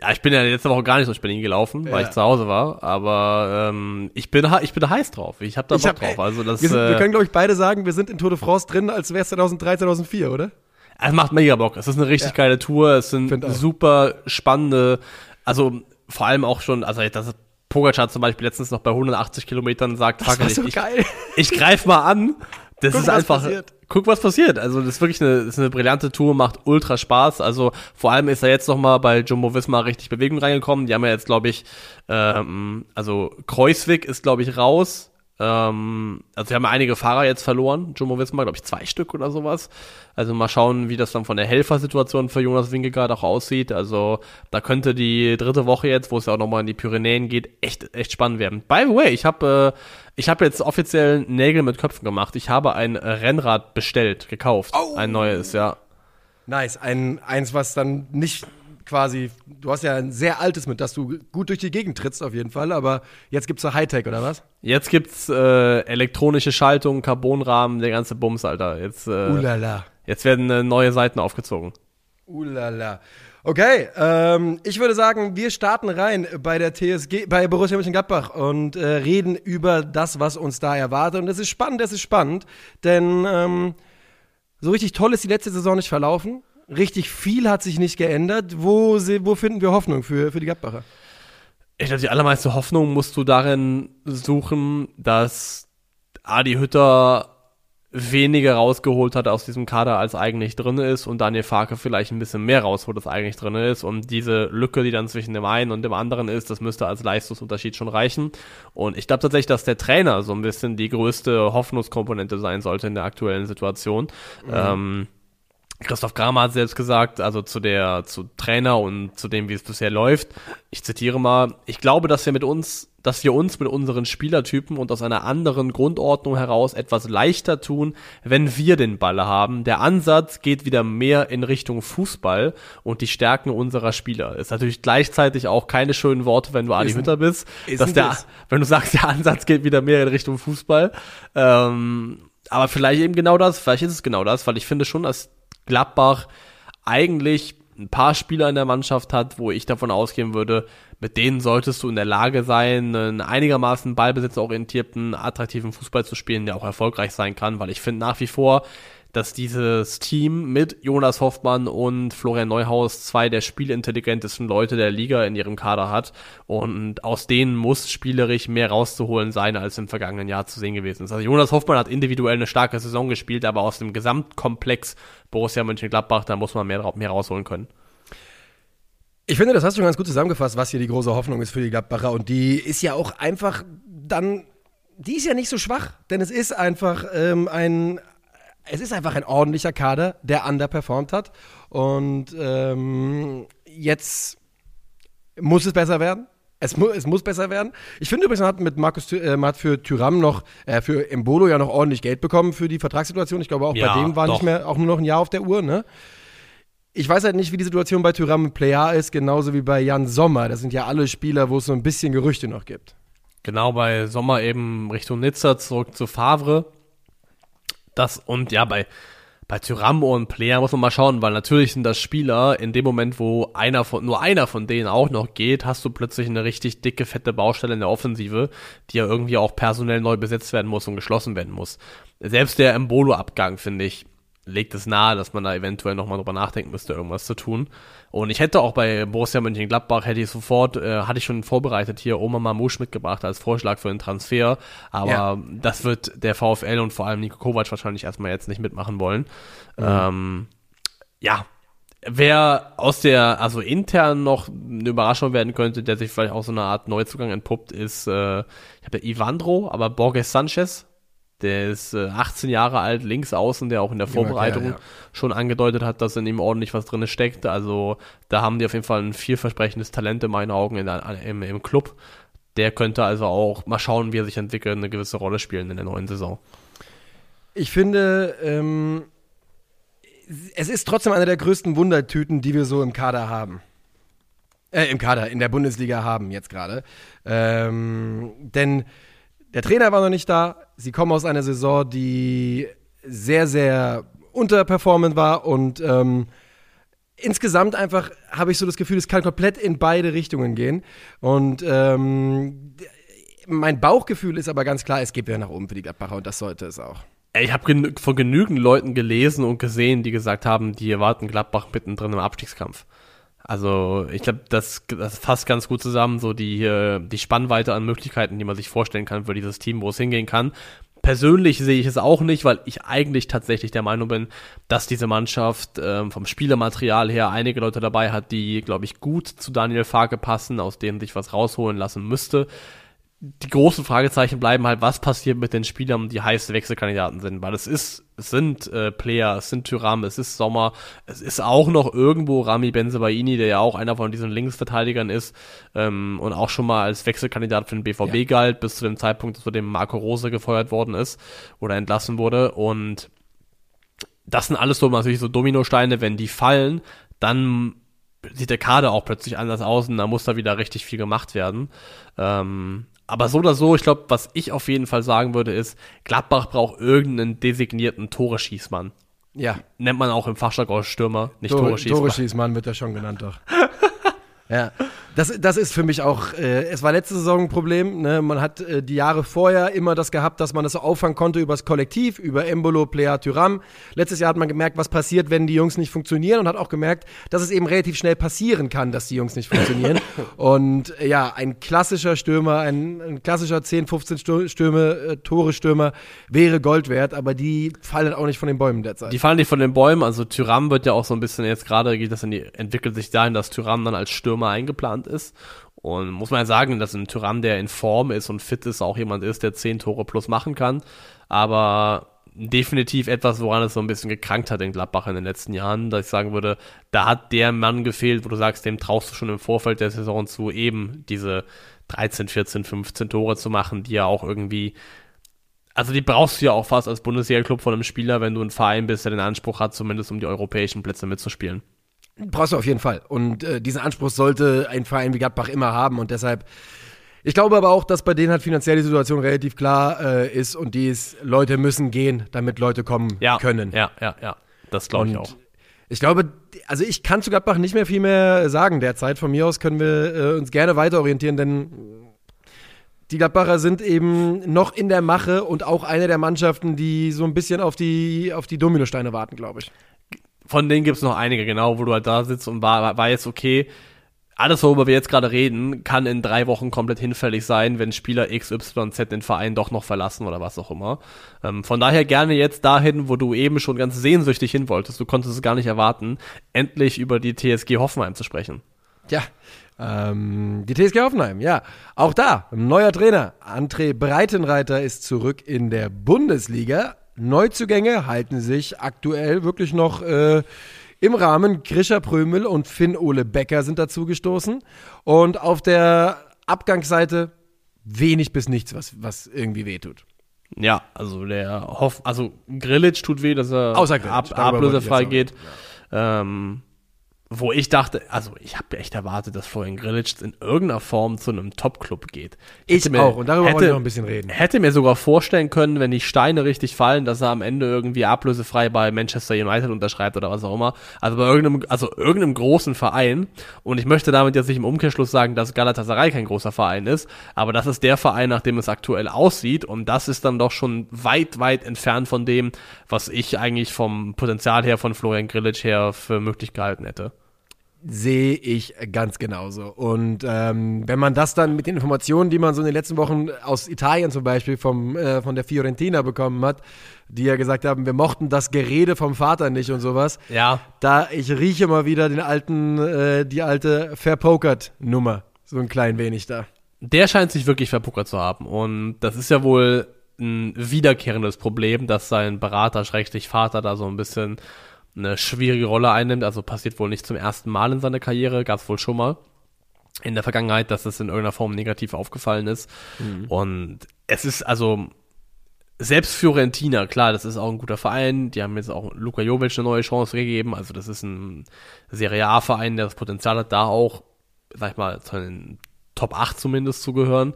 [SPEAKER 3] Ja, ich bin ja letzte Woche gar nicht durch Berlin gelaufen, ja. weil ich zu Hause war. Aber ähm, ich bin ich bin da heiß drauf. Ich habe da Bock hab, drauf. Also das,
[SPEAKER 2] wir, sind, äh, wir können glaube ich beide sagen, wir sind in Tour de France drin, als wäre es 2003, 2004, oder?
[SPEAKER 3] Es macht mega Bock. Es ist eine richtig ja. geile Tour. Es sind super spannende, also vor allem auch schon, also das ist Pogacar zum Beispiel letztens noch bei 180 Kilometern sagt,
[SPEAKER 2] fuck,
[SPEAKER 3] ich,
[SPEAKER 2] so
[SPEAKER 3] ich, ich greif mal an. Das Guck, ist einfach, passiert guck, was passiert. Also das ist wirklich eine, ist eine brillante Tour, macht ultra Spaß. Also vor allem ist er jetzt noch mal bei Jumbo Visma richtig Bewegung reingekommen. Die haben ja jetzt, glaube ich, ähm, also Kreuzwig ist, glaube ich, raus. Ähm, also wir haben einige Fahrer jetzt verloren, Jumbo Visma, glaube ich, zwei Stück oder sowas. Also mal schauen, wie das dann von der Helfersituation für Jonas Winkegaard auch aussieht. Also da könnte die dritte Woche jetzt, wo es ja auch nochmal in die Pyrenäen geht, echt, echt spannend werden. By the way, ich habe äh, ich habe jetzt offiziell Nägel mit Köpfen gemacht. Ich habe ein Rennrad bestellt, gekauft. Oh. Ein neues, ja.
[SPEAKER 2] Nice. Ein, eins, was dann nicht quasi, du hast ja ein sehr altes mit, dass du gut durch die Gegend trittst auf jeden Fall, aber jetzt gibt's so Hightech oder was?
[SPEAKER 3] Jetzt gibt's äh, elektronische Schaltung, Carbonrahmen, der ganze Bums, Alter. Jetzt, äh,
[SPEAKER 2] Ulala.
[SPEAKER 3] jetzt werden äh, neue Seiten aufgezogen.
[SPEAKER 2] Ulala. Okay, ähm, ich würde sagen, wir starten rein bei der TSG, bei Borussia Mönchengladbach und äh, reden über das, was uns da erwartet. Und es ist spannend, es ist spannend, denn ähm, so richtig toll ist die letzte Saison nicht verlaufen. Richtig viel hat sich nicht geändert. Wo, wo finden wir Hoffnung für, für die Gladbacher?
[SPEAKER 3] Ich glaube, die allermeiste Hoffnung musst du darin suchen, dass Adi Hütter weniger rausgeholt hat aus diesem Kader, als eigentlich drin ist und Daniel Farke vielleicht ein bisschen mehr rausholt, als eigentlich drin ist und diese Lücke, die dann zwischen dem einen und dem anderen ist, das müsste als Leistungsunterschied schon reichen und ich glaube tatsächlich, dass der Trainer so ein bisschen die größte Hoffnungskomponente sein sollte in der aktuellen Situation. Mhm. Ähm, Christoph Kramer hat selbst gesagt, also zu der, zu Trainer und zu dem, wie es bisher läuft. Ich zitiere mal, ich glaube, dass wir mit uns, dass wir uns mit unseren Spielertypen und aus einer anderen Grundordnung heraus etwas leichter tun, wenn wir den Ball haben. Der Ansatz geht wieder mehr in Richtung Fußball und die Stärken unserer Spieler. Ist natürlich gleichzeitig auch keine schönen Worte, wenn du Adi Hütter bist, dass der, das? wenn du sagst, der Ansatz geht wieder mehr in Richtung Fußball. Ähm, aber vielleicht eben genau das, vielleicht ist es genau das, weil ich finde schon, dass Gladbach eigentlich ein paar Spieler in der Mannschaft hat, wo ich davon ausgehen würde, mit denen solltest du in der Lage sein, einen einigermaßen ballbesitzorientierten, attraktiven Fußball zu spielen, der auch erfolgreich sein kann, weil ich finde nach wie vor, dass dieses Team mit Jonas Hoffmann und Florian Neuhaus zwei der spielintelligentesten Leute der Liga in ihrem Kader hat. Und aus denen muss spielerisch mehr rauszuholen sein, als im vergangenen Jahr zu sehen gewesen ist. Also Jonas Hoffmann hat individuell eine starke Saison gespielt, aber aus dem Gesamtkomplex Borussia Mönchengladbach, da muss man mehr, mehr rausholen können.
[SPEAKER 2] Ich finde, das hast du ganz gut zusammengefasst, was hier die große Hoffnung ist für die Gladbacher. Und die ist ja auch einfach dann, die ist ja nicht so schwach, denn es ist einfach ähm, ein, es ist einfach ein ordentlicher Kader, der underperformt hat. Und ähm, jetzt muss es besser werden. Es, mu es muss besser werden. Ich finde übrigens, man hat mit Markus äh, man hat für Tyram noch, äh, für Embolo ja noch ordentlich Geld bekommen für die Vertragssituation. Ich glaube, auch ja, bei dem war doch. nicht mehr, auch nur noch ein Jahr auf der Uhr, ne? Ich weiß halt nicht, wie die Situation bei Tyram mit Player ist, genauso wie bei Jan Sommer. Das sind ja alle Spieler, wo es so ein bisschen Gerüchte noch gibt.
[SPEAKER 3] Genau, bei Sommer eben Richtung Nizza zurück zu Favre. Das und ja, bei, bei Tyrambo und Player muss man mal schauen, weil natürlich sind das Spieler, in dem Moment, wo einer von, nur einer von denen auch noch geht, hast du plötzlich eine richtig dicke, fette Baustelle in der Offensive, die ja irgendwie auch personell neu besetzt werden muss und geschlossen werden muss. Selbst der Embolo-Abgang, finde ich, legt es nahe, dass man da eventuell nochmal drüber nachdenken müsste, irgendwas zu tun. Und ich hätte auch bei Borussia Mönchengladbach, hätte ich sofort, äh, hatte ich schon vorbereitet hier Oma Mamouche mitgebracht als Vorschlag für den Transfer. Aber ja. das wird der VfL und vor allem Nico Kovac wahrscheinlich erstmal jetzt nicht mitmachen wollen. Mhm. Ähm, ja, Wer aus der, also intern noch eine Überraschung werden könnte, der sich vielleicht auch so eine Art Neuzugang entpuppt, ist, äh, ich habe ja Ivandro, aber Borges Sanchez, der ist äh, 18 Jahre alt, links außen, der auch in der Vorbereitung ja, ja. schon angedeutet hat, dass in ihm ordentlich was drin steckt. Also da haben die auf jeden Fall ein vielversprechendes Talent in meinen Augen in im, im Club. Der könnte also auch mal schauen, wie er sich entwickelt, eine gewisse Rolle spielen in der neuen Saison.
[SPEAKER 2] Ich finde, ähm, es ist trotzdem eine der größten Wundertüten, die wir so im Kader haben. Äh, im Kader, in der Bundesliga haben jetzt gerade. Ähm, denn der Trainer war noch nicht da. Sie kommen aus einer Saison, die sehr, sehr unterperformend war und ähm, insgesamt einfach habe ich so das Gefühl, es kann komplett in beide Richtungen gehen. Und ähm, mein Bauchgefühl ist aber ganz klar, es geht wieder nach oben für die Gladbacher und das sollte es auch.
[SPEAKER 3] Ich habe genü von genügend Leuten gelesen und gesehen, die gesagt haben, die erwarten Gladbach mittendrin im Abstiegskampf. Also ich glaube, das, das fasst ganz gut zusammen, so die, äh, die Spannweite an Möglichkeiten, die man sich vorstellen kann für dieses Team, wo es hingehen kann. Persönlich sehe ich es auch nicht, weil ich eigentlich tatsächlich der Meinung bin, dass diese Mannschaft ähm, vom Spielermaterial her einige Leute dabei hat, die, glaube ich, gut zu Daniel Farke passen, aus denen sich was rausholen lassen müsste die großen Fragezeichen bleiben halt, was passiert mit den Spielern, die heiße Wechselkandidaten sind, weil es ist, es sind äh, Player, es sind Tyram, es ist Sommer, es ist auch noch irgendwo Rami Benzebaini, der ja auch einer von diesen Linksverteidigern ist ähm, und auch schon mal als Wechselkandidat für den BVB ja. galt, bis zu dem Zeitpunkt, zu dem Marco Rose gefeuert worden ist oder entlassen wurde und das sind alles so natürlich so Dominosteine, wenn die fallen, dann sieht der Kader auch plötzlich anders aus und da muss da wieder richtig viel gemacht werden. Ähm, aber so oder so, ich glaube, was ich auf jeden Fall sagen würde, ist, Gladbach braucht irgendeinen designierten Tore-Schießmann.
[SPEAKER 2] Ja.
[SPEAKER 3] Nennt man auch im Fachjargon Stürmer, nicht
[SPEAKER 2] Tore,
[SPEAKER 3] Tore schießen.
[SPEAKER 2] Tore Schießmann wird er schon genannt doch. ja. Das, das ist für mich auch, äh, es war letzte Saison ein Problem. Ne? Man hat äh, die Jahre vorher immer das gehabt, dass man das so auffangen konnte übers Kollektiv, über Embolo, Plea, Tyram. Letztes Jahr hat man gemerkt, was passiert, wenn die Jungs nicht funktionieren und hat auch gemerkt, dass es eben relativ schnell passieren kann, dass die Jungs nicht funktionieren. und äh, ja, ein klassischer Stürmer, ein, ein klassischer 10, 15 Stürme, äh, Tore-Stürmer wäre Gold wert, aber die fallen auch nicht von den Bäumen derzeit.
[SPEAKER 3] Die fallen nicht von den Bäumen, also Tyram wird ja auch so ein bisschen jetzt gerade, geht das in die, entwickelt sich dahin, dass Tyram dann als Stürmer eingeplant ist. Und muss man ja sagen, dass ein Tyrann, der in Form ist und fit ist, auch jemand ist, der 10 Tore plus machen kann. Aber definitiv etwas, woran es so ein bisschen gekrankt hat in Gladbach in den letzten Jahren, dass ich sagen würde, da hat der Mann gefehlt, wo du sagst, dem traust du schon im Vorfeld der Saison zu, eben diese 13, 14, 15 Tore zu machen, die ja auch irgendwie also die brauchst du ja auch fast als Bundesliga-Club von einem Spieler, wenn du ein Verein bist, der den Anspruch hat, zumindest um die europäischen Plätze mitzuspielen.
[SPEAKER 2] Brauchst du auf jeden Fall. Und äh, diesen Anspruch sollte ein Verein wie Gladbach immer haben. Und deshalb, ich glaube aber auch, dass bei denen halt finanziell die Situation relativ klar äh, ist und die ist, Leute müssen gehen, damit Leute kommen
[SPEAKER 3] ja,
[SPEAKER 2] können.
[SPEAKER 3] Ja, ja, ja. Das glaube ich auch.
[SPEAKER 2] Ich glaube, also ich kann zu Gladbach nicht mehr viel mehr sagen derzeit. Von mir aus können wir äh, uns gerne weiter orientieren, denn die Gladbacher sind eben noch in der Mache und auch eine der Mannschaften, die so ein bisschen auf die, auf die Dominosteine warten, glaube ich
[SPEAKER 3] von denen gibt es noch einige, genau, wo du halt da sitzt und war, war jetzt okay. Alles, worüber wir jetzt gerade reden, kann in drei Wochen komplett hinfällig sein, wenn Spieler XYZ den Verein doch noch verlassen oder was auch immer. Ähm, von daher gerne jetzt dahin, wo du eben schon ganz sehnsüchtig hin wolltest. Du konntest es gar nicht erwarten, endlich über die TSG Hoffenheim zu sprechen.
[SPEAKER 2] Ja, ähm, die TSG Hoffenheim, ja. Auch da, neuer Trainer. André Breitenreiter ist zurück in der Bundesliga. Neuzugänge halten sich aktuell wirklich noch äh, im Rahmen. Grisha Prömel und Finn-Ole Becker sind dazu gestoßen. Und auf der Abgangsseite wenig bis nichts, was, was irgendwie wehtut.
[SPEAKER 3] Ja, also der Hoff, also Grillitsch tut weh, dass er
[SPEAKER 2] Außer Grillitsch,
[SPEAKER 3] ab, ablösefrei geht. Ja. Ähm, wo ich dachte, also ich habe echt erwartet, dass Florian Grillitsch in irgendeiner Form zu einem Top-Club geht.
[SPEAKER 2] Ich mir, auch, und darüber hätte, wollen wir noch ein bisschen reden.
[SPEAKER 3] Hätte mir sogar vorstellen können, wenn die Steine richtig fallen, dass er am Ende irgendwie ablösefrei bei Manchester United unterschreibt oder was auch immer. Also bei irgendeinem, also irgendeinem großen Verein. Und ich möchte damit jetzt nicht im Umkehrschluss sagen, dass Galatasaray kein großer Verein ist, aber das ist der Verein, nach dem es aktuell aussieht. Und das ist dann doch schon weit, weit entfernt von dem, was ich eigentlich vom Potenzial her von Florian Grillitsch her für möglich gehalten hätte
[SPEAKER 2] sehe ich ganz genauso. Und ähm, wenn man das dann mit den Informationen, die man so in den letzten Wochen aus Italien zum Beispiel vom, äh, von der Fiorentina bekommen hat, die ja gesagt haben, wir mochten das Gerede vom Vater nicht und sowas.
[SPEAKER 3] Ja.
[SPEAKER 2] Da ich rieche mal wieder den alten, äh, die alte Verpokert-Nummer. So ein klein wenig da.
[SPEAKER 3] Der scheint sich wirklich verpokert zu haben. Und das ist ja wohl ein wiederkehrendes Problem, dass sein Berater, Schrägstrich Vater, da so ein bisschen eine schwierige Rolle einnimmt. Also passiert wohl nicht zum ersten Mal in seiner Karriere, gab es wohl schon mal in der Vergangenheit, dass es in irgendeiner Form negativ aufgefallen ist. Mhm. Und es ist also selbst Fiorentina, klar, das ist auch ein guter Verein. Die haben jetzt auch Luka Jovic eine neue Chance gegeben. Also das ist ein Serie A-Verein, der das Potenzial hat, da auch, sag ich mal, zu den Top 8 zumindest zu gehören.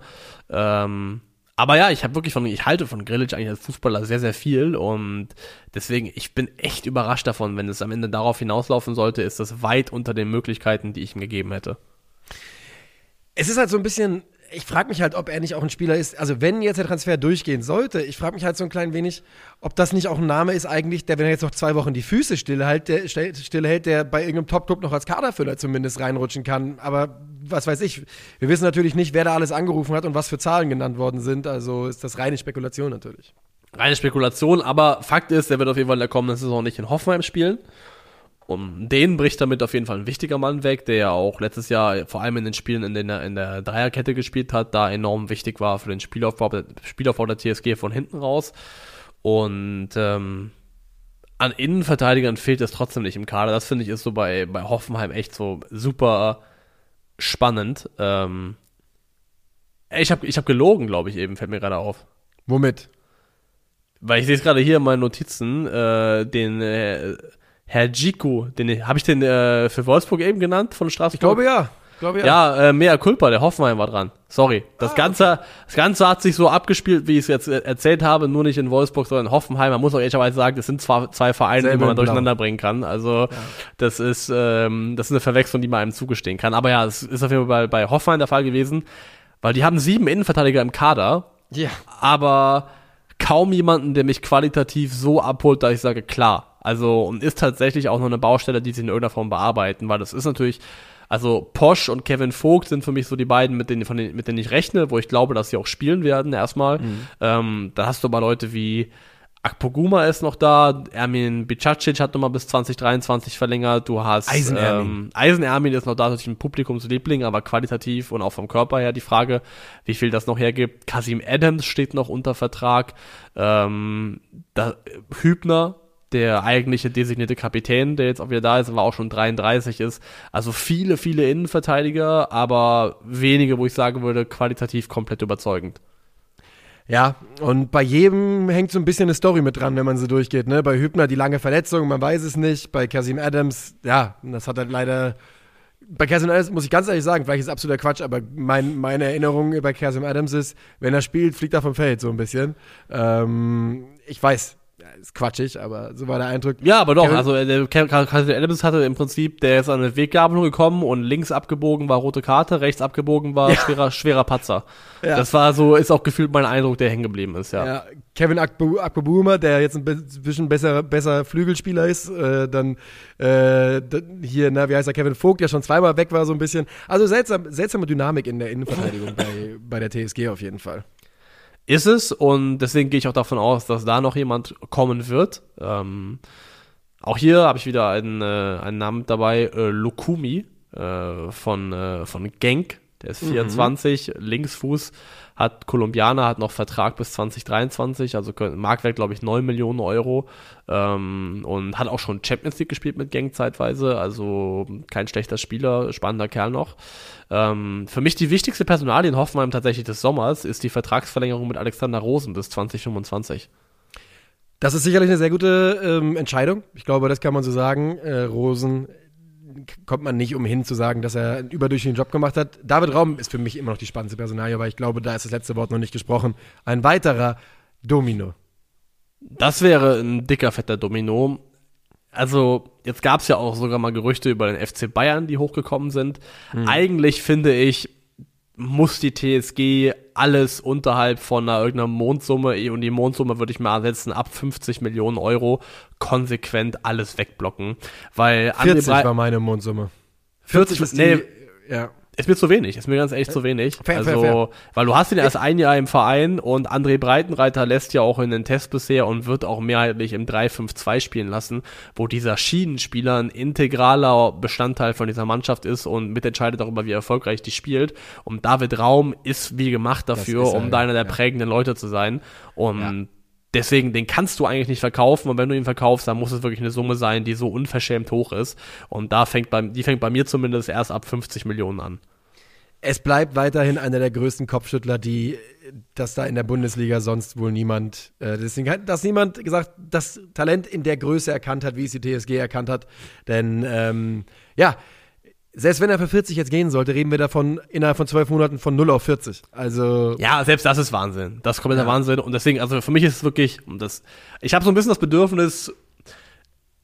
[SPEAKER 3] Ähm, aber ja, ich habe wirklich von, ich halte von Grillitsch eigentlich als Fußballer sehr, sehr viel und deswegen, ich bin echt überrascht davon, wenn es am Ende darauf hinauslaufen sollte, ist das weit unter den Möglichkeiten, die ich ihm gegeben hätte.
[SPEAKER 2] Es ist halt so ein bisschen, ich frage mich halt, ob er nicht auch ein Spieler ist. Also, wenn jetzt der Transfer durchgehen sollte, ich frage mich halt so ein klein wenig, ob das nicht auch ein Name ist, eigentlich, der, wenn er jetzt noch zwei Wochen die Füße stillhält, der, stillhält, der bei irgendeinem Top-Club noch als Kaderfüller zumindest reinrutschen kann. Aber was weiß ich, wir wissen natürlich nicht, wer da alles angerufen hat und was für Zahlen genannt worden sind. Also ist das reine Spekulation natürlich.
[SPEAKER 3] Reine Spekulation, aber Fakt ist, er wird auf jeden Fall in der kommenden Saison nicht in Hoffenheim spielen. Um den bricht damit auf jeden Fall ein wichtiger Mann weg, der ja auch letztes Jahr vor allem in den Spielen, in denen er in der Dreierkette gespielt hat, da enorm wichtig war für den Spielaufbau, Spielaufbau der TSG von hinten raus. Und ähm, an Innenverteidigern fehlt es trotzdem nicht im Kader. Das finde ich ist so bei, bei Hoffenheim echt so super spannend. Ähm, ich habe ich hab gelogen, glaube ich, eben, fällt mir gerade auf.
[SPEAKER 2] Womit?
[SPEAKER 3] Weil ich sehe es gerade hier in meinen Notizen, äh, den äh, Herr Gico, den habe ich den äh, für Wolfsburg eben genannt von Straßburg?
[SPEAKER 2] Ich glaube ja.
[SPEAKER 3] glaube ja. Ja, äh, Mea Culpa, der Hoffenheim war dran. Sorry. Das ah, Ganze, okay. das Ganze hat sich so abgespielt, wie ich es jetzt erzählt habe, nur nicht in Wolfsburg, sondern in Hoffenheim. Man muss auch ehrlicherweise sagen, das sind zwar zwei Vereine, Selbe die man durcheinander bringen kann. Also, ja. das ist, ähm, das ist eine Verwechslung, die man einem zugestehen kann. Aber ja, es ist auf jeden Fall bei, bei Hoffenheim der Fall gewesen, weil die haben sieben Innenverteidiger im Kader. Ja. Aber kaum jemanden, der mich qualitativ so abholt, dass ich sage, klar. Also, und ist tatsächlich auch noch eine Baustelle, die sie in irgendeiner Form bearbeiten, weil das ist natürlich, also Posch und Kevin Vogt sind für mich so die beiden, mit denen, von denen, mit denen ich rechne, wo ich glaube, dass sie auch spielen werden erstmal. Mhm. Ähm, da hast du aber Leute wie Akpoguma ist noch da, Ermin Bicacic hat nochmal bis 2023 verlängert, du hast
[SPEAKER 2] Eisen
[SPEAKER 3] ähm, Eisen Ermin ist noch da, natürlich ein Publikumsliebling, aber qualitativ und auch vom Körper her die Frage, wie viel das noch hergibt. Kasim Adams steht noch unter Vertrag, ähm, da, Hübner der eigentliche designierte Kapitän, der jetzt auch wieder da ist, aber auch schon 33 ist. Also viele, viele Innenverteidiger, aber wenige, wo ich sagen würde, qualitativ komplett überzeugend.
[SPEAKER 2] Ja, und bei jedem hängt so ein bisschen eine Story mit dran, wenn man so durchgeht. Ne? Bei Hübner die lange Verletzung, man weiß es nicht. Bei Casim Adams, ja, das hat halt leider. Bei Casim Adams muss ich ganz ehrlich sagen, vielleicht ist absoluter Quatsch, aber mein, meine Erinnerung bei Casim Adams ist, wenn er spielt, fliegt er vom Feld so ein bisschen. Ähm, ich weiß, ist quatschig, aber so war der Eindruck.
[SPEAKER 3] Ja, aber doch, Kevin also der Calvin Adams hatte im Prinzip, der ist an eine Weggabelung gekommen und links abgebogen war rote Karte, rechts abgebogen war ja. schwerer, schwerer Patzer. Ja. Das war so, ist auch gefühlt mein Eindruck, der hängen geblieben ist, ja. ja.
[SPEAKER 2] Kevin Akbobuma, der jetzt ein bisschen besser, besser Flügelspieler ist, äh, dann äh, hier, na, wie heißt er, Kevin Vogt, der schon zweimal weg war so ein bisschen. Also seltsam, seltsame Dynamik in der Innenverteidigung bei, bei der TSG auf jeden Fall
[SPEAKER 3] ist es und deswegen gehe ich auch davon aus, dass da noch jemand kommen wird. Ähm, auch hier habe ich wieder einen, äh, einen Namen dabei, äh, Lukumi äh, von, äh, von Genk, der ist 24, mhm. Linksfuß, hat Kolumbianer, hat noch Vertrag bis 2023, also Marktwert, glaube ich, 9 Millionen Euro ähm, und hat auch schon Champions League gespielt mit Gang zeitweise, also kein schlechter Spieler, spannender Kerl noch. Ähm, für mich die wichtigste Personalie in Hoffenheim tatsächlich des Sommers ist die Vertragsverlängerung mit Alexander Rosen bis 2025.
[SPEAKER 2] Das ist sicherlich eine sehr gute ähm, Entscheidung. Ich glaube, das kann man so sagen. Äh, Rosen kommt man nicht umhin zu sagen, dass er einen überdurchschnittlichen Job gemacht hat. David Raum ist für mich immer noch die spannendste Personalie, aber ich glaube, da ist das letzte Wort noch nicht gesprochen. Ein weiterer Domino.
[SPEAKER 3] Das wäre ein dicker, fetter Domino. Also, jetzt gab es ja auch sogar mal Gerüchte über den FC Bayern, die hochgekommen sind. Mhm. Eigentlich finde ich, muss die TSG alles unterhalb von einer irgendeiner Mondsumme, und die Mondsumme würde ich mal ersetzen, ab 50 Millionen Euro, konsequent alles wegblocken. Weil
[SPEAKER 2] 40 war meine Mondsumme.
[SPEAKER 3] 40, 40 nee, ja. Ist mir zu wenig, ist mir ganz ehrlich zu wenig. Fair, also, fair, fair. weil du hast ihn erst ein Jahr im Verein und André Breitenreiter lässt ja auch in den Test bisher und wird auch mehrheitlich im 3-5-2 spielen lassen, wo dieser Schienenspieler ein integraler Bestandteil von dieser Mannschaft ist und mitentscheidet darüber, wie erfolgreich die spielt. Und David Raum ist wie gemacht dafür, um da einer der ja. prägenden Leute zu sein. Und ja Deswegen, den kannst du eigentlich nicht verkaufen und wenn du ihn verkaufst, dann muss es wirklich eine Summe sein, die so unverschämt hoch ist. Und da fängt bei, die fängt bei mir zumindest erst ab 50 Millionen an.
[SPEAKER 2] Es bleibt weiterhin einer der größten Kopfschüttler, die dass da in der Bundesliga sonst wohl niemand, äh, deswegen dass niemand gesagt, das Talent in der Größe erkannt hat, wie es die TSG erkannt hat. Denn ähm, ja, selbst wenn er für 40 jetzt gehen sollte, reden wir davon innerhalb von zwölf Monaten von 0 auf 40. Also.
[SPEAKER 3] Ja, selbst das ist Wahnsinn. Das ist kompletter ja. Wahnsinn. Und deswegen, also für mich ist es wirklich, das, ich habe so ein bisschen das Bedürfnis,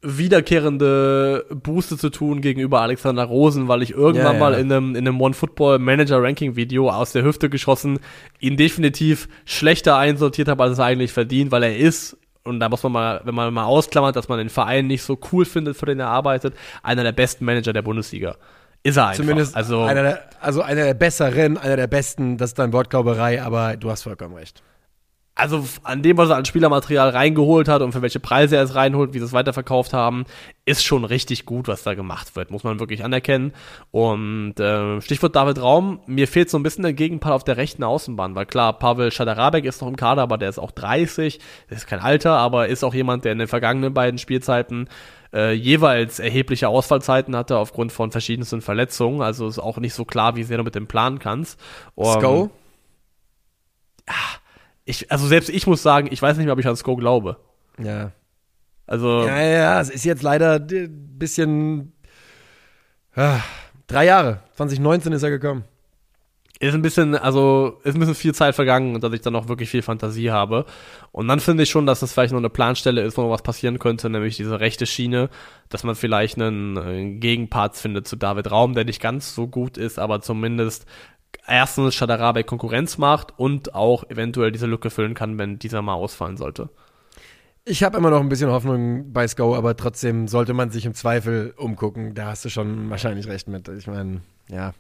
[SPEAKER 3] wiederkehrende Booste zu tun gegenüber Alexander Rosen, weil ich irgendwann ja, ja. mal in einem, in einem One Football Manager Ranking Video aus der Hüfte geschossen ihn definitiv schlechter einsortiert habe, als er eigentlich verdient, weil er ist und da muss man mal, wenn man mal ausklammert, dass man den Verein nicht so cool findet, für den er arbeitet, einer der besten Manager der Bundesliga. Ist er einfach.
[SPEAKER 2] Zumindest also einer der, also einer der besseren, einer der besten, das ist dann Wortglauberei, aber du hast vollkommen recht
[SPEAKER 3] also an dem, was er an Spielermaterial reingeholt hat und für welche Preise er es reinholt, wie sie es weiterverkauft haben, ist schon richtig gut, was da gemacht wird, muss man wirklich anerkennen. Und äh, Stichwort David Raum, mir fehlt so ein bisschen der Gegenpart auf der rechten Außenbahn, weil klar, Pavel Schadarabek ist noch im Kader, aber der ist auch 30, das ist kein Alter, aber ist auch jemand, der in den vergangenen beiden Spielzeiten äh, jeweils erhebliche Ausfallzeiten hatte aufgrund von verschiedensten Verletzungen, also ist auch nicht so klar, wie sehr du mit dem planen kannst.
[SPEAKER 2] Um, Sko?
[SPEAKER 3] Ja, ich, also selbst ich muss sagen, ich weiß nicht mehr, ob ich an Sko glaube.
[SPEAKER 2] Ja.
[SPEAKER 3] Also.
[SPEAKER 2] Ja, ja, es ist jetzt leider ein bisschen. Ah, Drei Jahre. 2019 ist er gekommen.
[SPEAKER 3] Ist ein bisschen, also ist ein bisschen viel Zeit vergangen, dass ich dann noch wirklich viel Fantasie habe. Und dann finde ich schon, dass das vielleicht noch eine Planstelle ist, wo noch was passieren könnte, nämlich diese rechte Schiene, dass man vielleicht einen, einen Gegenpart findet zu David Raum, der nicht ganz so gut ist, aber zumindest erstens Shadarabe Konkurrenz macht und auch eventuell diese Lücke füllen kann, wenn dieser mal ausfallen sollte.
[SPEAKER 2] Ich habe immer noch ein bisschen Hoffnung bei Sko, aber trotzdem sollte man sich im Zweifel umgucken. Da hast du schon wahrscheinlich recht mit. Ich meine, ja.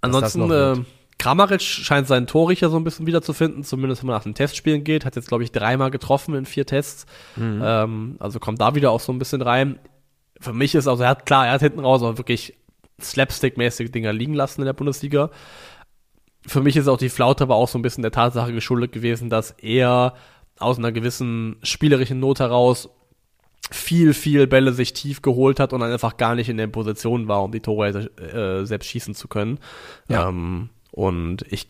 [SPEAKER 3] Ansonsten, äh, Kramaric scheint seinen Torrichter so ein bisschen wiederzufinden, zumindest wenn man nach den Testspielen geht. Hat jetzt, glaube ich, dreimal getroffen in vier Tests. Mhm. Ähm, also kommt da wieder auch so ein bisschen rein. Für mich ist, also er hat klar, er hat hinten raus auch wirklich slapstick-mäßige Dinger liegen lassen in der Bundesliga. Für mich ist auch die Flaute aber auch so ein bisschen der Tatsache geschuldet gewesen, dass er aus einer gewissen spielerischen Not heraus viel, viel Bälle sich tief geholt hat und dann einfach gar nicht in der Position war, um die Tore äh, selbst schießen zu können. Ja. Ähm, und ich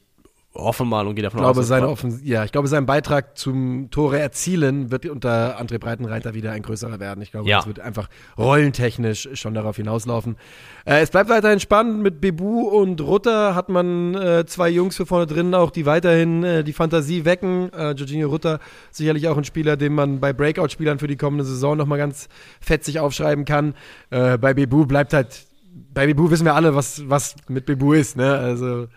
[SPEAKER 3] hoffe mal und gehe davon
[SPEAKER 2] ich glaube,
[SPEAKER 3] aus.
[SPEAKER 2] Seine Offens ja, ich glaube, sein Beitrag zum Tore erzielen wird unter André Breitenreiter wieder ein größerer werden. Ich glaube, ja. es wird einfach rollentechnisch schon darauf hinauslaufen. Äh, es bleibt weiterhin spannend. Mit Bebu und Rutter hat man äh, zwei Jungs für vorne drin, auch die weiterhin äh, die Fantasie wecken. Äh, Jorginho Rutter sicherlich auch ein Spieler, den man bei Breakout-Spielern für die kommende Saison nochmal ganz fetzig aufschreiben kann. Äh, bei Bebu bleibt halt bei Bebu wissen wir alle, was, was mit Bebu ist, ne? Also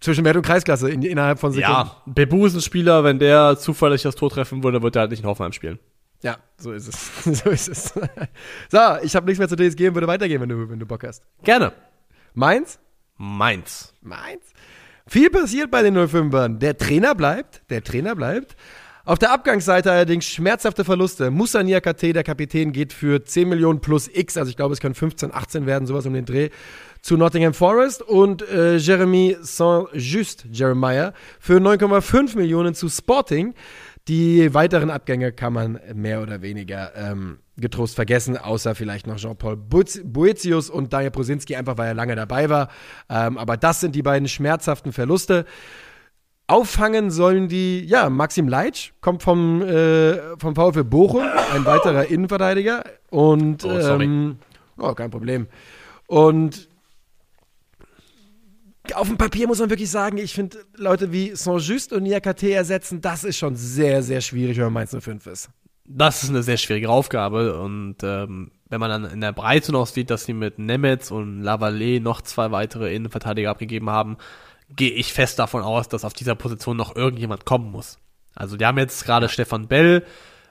[SPEAKER 2] zwischen Wert- und Kreisklasse in, innerhalb von Sekunden. Ja,
[SPEAKER 3] Bebu ist ein Spieler, wenn der zufällig das Tor treffen würde, wird er halt nicht in Hoffenheim spielen.
[SPEAKER 2] Ja, so ist es. so ist es. so, ich habe nichts mehr zu DSG und würde weitergehen, wenn du, wenn du Bock hast.
[SPEAKER 3] Gerne.
[SPEAKER 2] Mainz?
[SPEAKER 3] Mainz.
[SPEAKER 2] Mainz. Viel passiert bei den 05ern. Der Trainer bleibt, der Trainer bleibt. Auf der Abgangsseite allerdings schmerzhafte Verluste. Musa Niakate, der Kapitän, geht für 10 Millionen plus X, also ich glaube, es können 15, 18 werden, sowas um den Dreh, zu Nottingham Forest und äh, Jeremy Saint-Just, Jeremiah, für 9,5 Millionen zu Sporting. Die weiteren Abgänge kann man mehr oder weniger ähm, getrost vergessen, außer vielleicht noch Jean-Paul Boetius und Daniel Prosinski, einfach weil er lange dabei war. Ähm, aber das sind die beiden schmerzhaften Verluste. Auffangen sollen die, ja, Maxim Leitsch kommt vom, äh, vom VfL Bochum, ein weiterer Innenverteidiger. Und, oh, sorry. Ähm, oh, kein Problem. Und auf dem Papier muss man wirklich sagen, ich finde Leute wie Saint-Just und Niakate ersetzen, das ist schon sehr, sehr schwierig, wenn man Mainz 05 ist.
[SPEAKER 3] Das ist eine sehr schwierige Aufgabe und ähm, wenn man dann in der Breite noch sieht, dass sie mit Nemetz und Lavallée noch zwei weitere Innenverteidiger abgegeben haben, gehe ich fest davon aus, dass auf dieser Position noch irgendjemand kommen muss. Also die haben jetzt gerade Stefan Bell,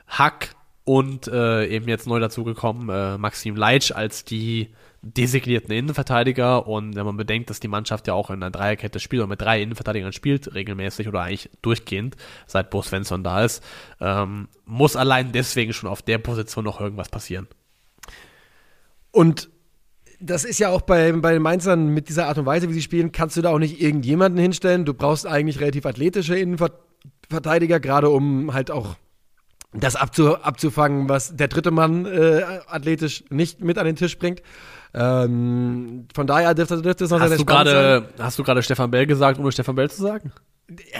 [SPEAKER 3] Hack und äh, eben jetzt neu dazugekommen äh, Maxim Leitsch als die designierten Innenverteidiger und wenn man bedenkt, dass die Mannschaft ja auch in einer Dreierkette spielt und mit drei Innenverteidigern spielt, regelmäßig oder eigentlich durchgehend, seit Bo Svensson da ist, ähm, muss allein deswegen schon auf der Position noch irgendwas passieren.
[SPEAKER 2] Und das ist ja auch bei, bei den Mainzern mit dieser Art und Weise, wie sie spielen, kannst du da auch nicht irgendjemanden hinstellen. Du brauchst eigentlich relativ athletische Innenverteidiger, gerade um halt auch das abzu, abzufangen, was der dritte Mann äh, athletisch nicht mit an den Tisch bringt. Ähm, von daher dürfte, dürfte es noch
[SPEAKER 3] hast sehr, sehr du grade, Hast du gerade Stefan Bell gesagt, ohne Stefan Bell zu sagen?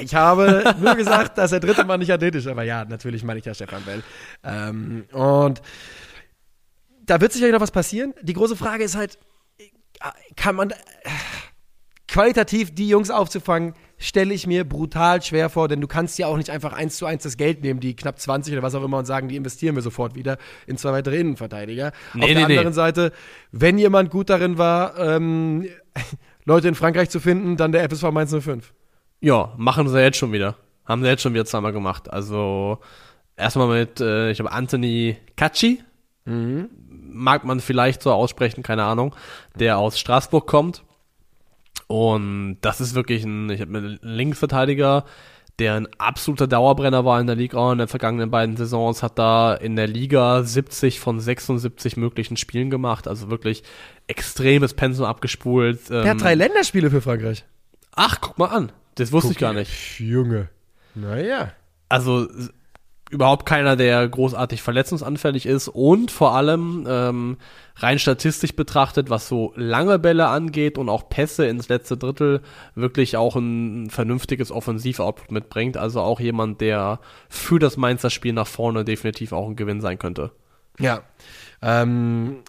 [SPEAKER 2] Ich habe nur gesagt, dass der dritte Mann nicht athletisch ist, aber ja, natürlich meine ich ja Stefan Bell. Ähm, und da wird sicherlich noch was passieren. Die große Frage ist halt, kann man äh, qualitativ die Jungs aufzufangen, stelle ich mir brutal schwer vor, denn du kannst ja auch nicht einfach eins zu eins das Geld nehmen, die knapp 20 oder was auch immer, und sagen, die investieren wir sofort wieder in zwei weitere Innenverteidiger. Nee, Auf nee, der anderen nee. Seite, wenn jemand gut darin war, ähm, Leute in Frankreich zu finden, dann der FSV Mainz 05.
[SPEAKER 3] Ja, machen sie jetzt schon wieder. Haben sie jetzt schon wieder zweimal gemacht. Also erstmal mit, äh, ich glaube, Anthony Cacci. Mhm mag man vielleicht so aussprechen, keine Ahnung, der aus Straßburg kommt. Und das ist wirklich ein, ich habe einen Linksverteidiger, der ein absoluter Dauerbrenner war in der Liga in den vergangenen beiden Saisons, hat da in der Liga 70 von 76 möglichen Spielen gemacht, also wirklich extremes Pensum abgespult.
[SPEAKER 2] Der ähm, hat drei Länderspiele für Frankreich.
[SPEAKER 3] Ach, guck mal an. Das wusste guck, ich gar nicht.
[SPEAKER 2] Junge. Naja.
[SPEAKER 3] Also überhaupt keiner, der großartig verletzungsanfällig ist und vor allem ähm, rein statistisch betrachtet, was so lange Bälle angeht und auch Pässe ins letzte Drittel, wirklich auch ein vernünftiges Offensivoutput mitbringt. Also auch jemand, der für das Mainzer Spiel nach vorne definitiv auch ein Gewinn sein könnte.
[SPEAKER 2] Ja. Ähm,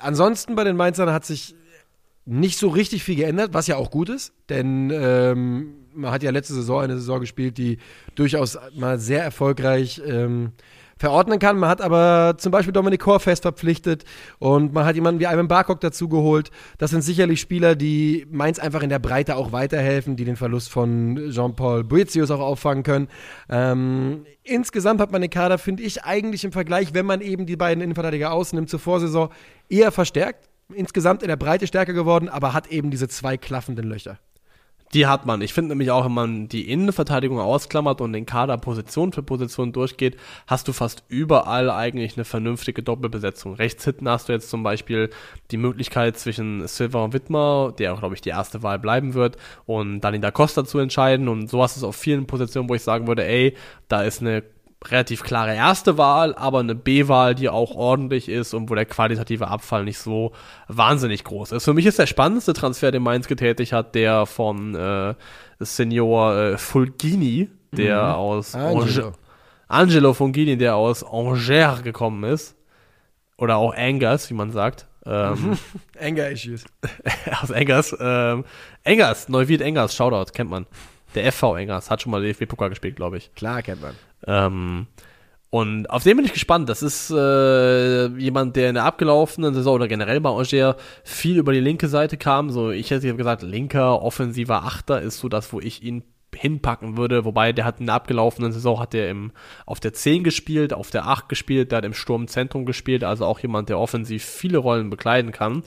[SPEAKER 2] ansonsten bei den Mainzern hat sich nicht so richtig viel geändert, was ja auch gut ist, denn ähm, man hat ja letzte Saison eine Saison gespielt, die durchaus mal sehr erfolgreich ähm, verordnen kann. Man hat aber zum Beispiel Dominik Kor fest verpflichtet und man hat jemanden wie Ivan Barkok dazu geholt. Das sind sicherlich Spieler, die Mainz einfach in der Breite auch weiterhelfen, die den Verlust von Jean-Paul Boetius auch auffangen können. Ähm, insgesamt hat man den Kader, finde ich, eigentlich im Vergleich, wenn man eben die beiden Innenverteidiger ausnimmt zur Vorsaison, eher verstärkt. Insgesamt in der Breite stärker geworden, aber hat eben diese zwei klaffenden Löcher.
[SPEAKER 3] Die hat man. Ich finde nämlich auch, wenn man die Innenverteidigung ausklammert und den Kader Position für Position durchgeht, hast du fast überall eigentlich eine vernünftige Doppelbesetzung. Rechts hinten hast du jetzt zum Beispiel die Möglichkeit zwischen Silva und Wittmer, der auch, glaube ich, die erste Wahl bleiben wird, und Dani da Costa zu entscheiden. Und so hast du es auf vielen Positionen, wo ich sagen würde, ey, da ist eine relativ klare erste Wahl, aber eine B-Wahl, die auch ordentlich ist und wo der qualitative Abfall nicht so wahnsinnig groß ist. Für mich ist der spannendste Transfer, den Mainz getätigt hat, der von äh, Senior äh, Fulgini, der mhm. aus Angelo. Angelo Fulgini, der aus Angers gekommen ist. Oder auch Angers, wie man sagt. Ähm,
[SPEAKER 2] Anger-Issues.
[SPEAKER 3] aus Angers. Ähm, Angers, Neuwied Angers, Shoutout, kennt man. Der FV Engers hat schon mal DFB-Pokal gespielt, glaube ich.
[SPEAKER 2] Klar, kennt man.
[SPEAKER 3] Ähm, und auf den bin ich gespannt. Das ist äh, jemand, der in der abgelaufenen Saison oder generell bei Angers viel über die linke Seite kam. So, ich hätte gesagt, linker, offensiver Achter ist so das, wo ich ihn hinpacken würde, wobei der hat in der abgelaufenen Saison hat er im, auf der 10 gespielt, auf der 8 gespielt, der hat im Sturmzentrum gespielt, also auch jemand, der offensiv viele Rollen bekleiden kann.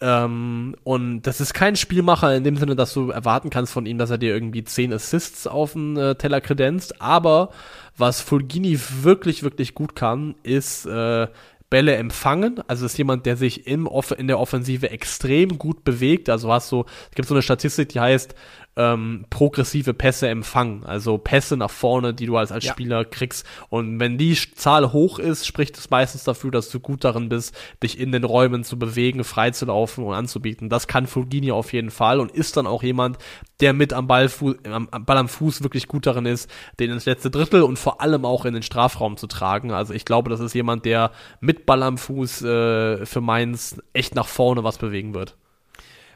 [SPEAKER 3] Ähm, und das ist kein Spielmacher in dem Sinne, dass du erwarten kannst von ihm, dass er dir irgendwie zehn Assists auf den äh, Teller kredenzt. Aber was Fulgini wirklich, wirklich gut kann, ist äh, Bälle empfangen. Also ist jemand, der sich im Off in der Offensive extrem gut bewegt. Also hast du, es gibt so eine Statistik, die heißt, ähm, progressive Pässe empfangen, also Pässe nach vorne, die du als, als ja. Spieler kriegst. Und wenn die Zahl hoch ist, spricht es meistens dafür, dass du gut darin bist, dich in den Räumen zu bewegen, freizulaufen und anzubieten. Das kann Fulgini auf jeden Fall und ist dann auch jemand, der mit am, Ballfu am, am Ball am Fuß wirklich gut darin ist, den ins letzte Drittel und vor allem auch in den Strafraum zu tragen. Also ich glaube, das ist jemand, der mit Ball am Fuß äh, für Mainz echt nach vorne was bewegen wird.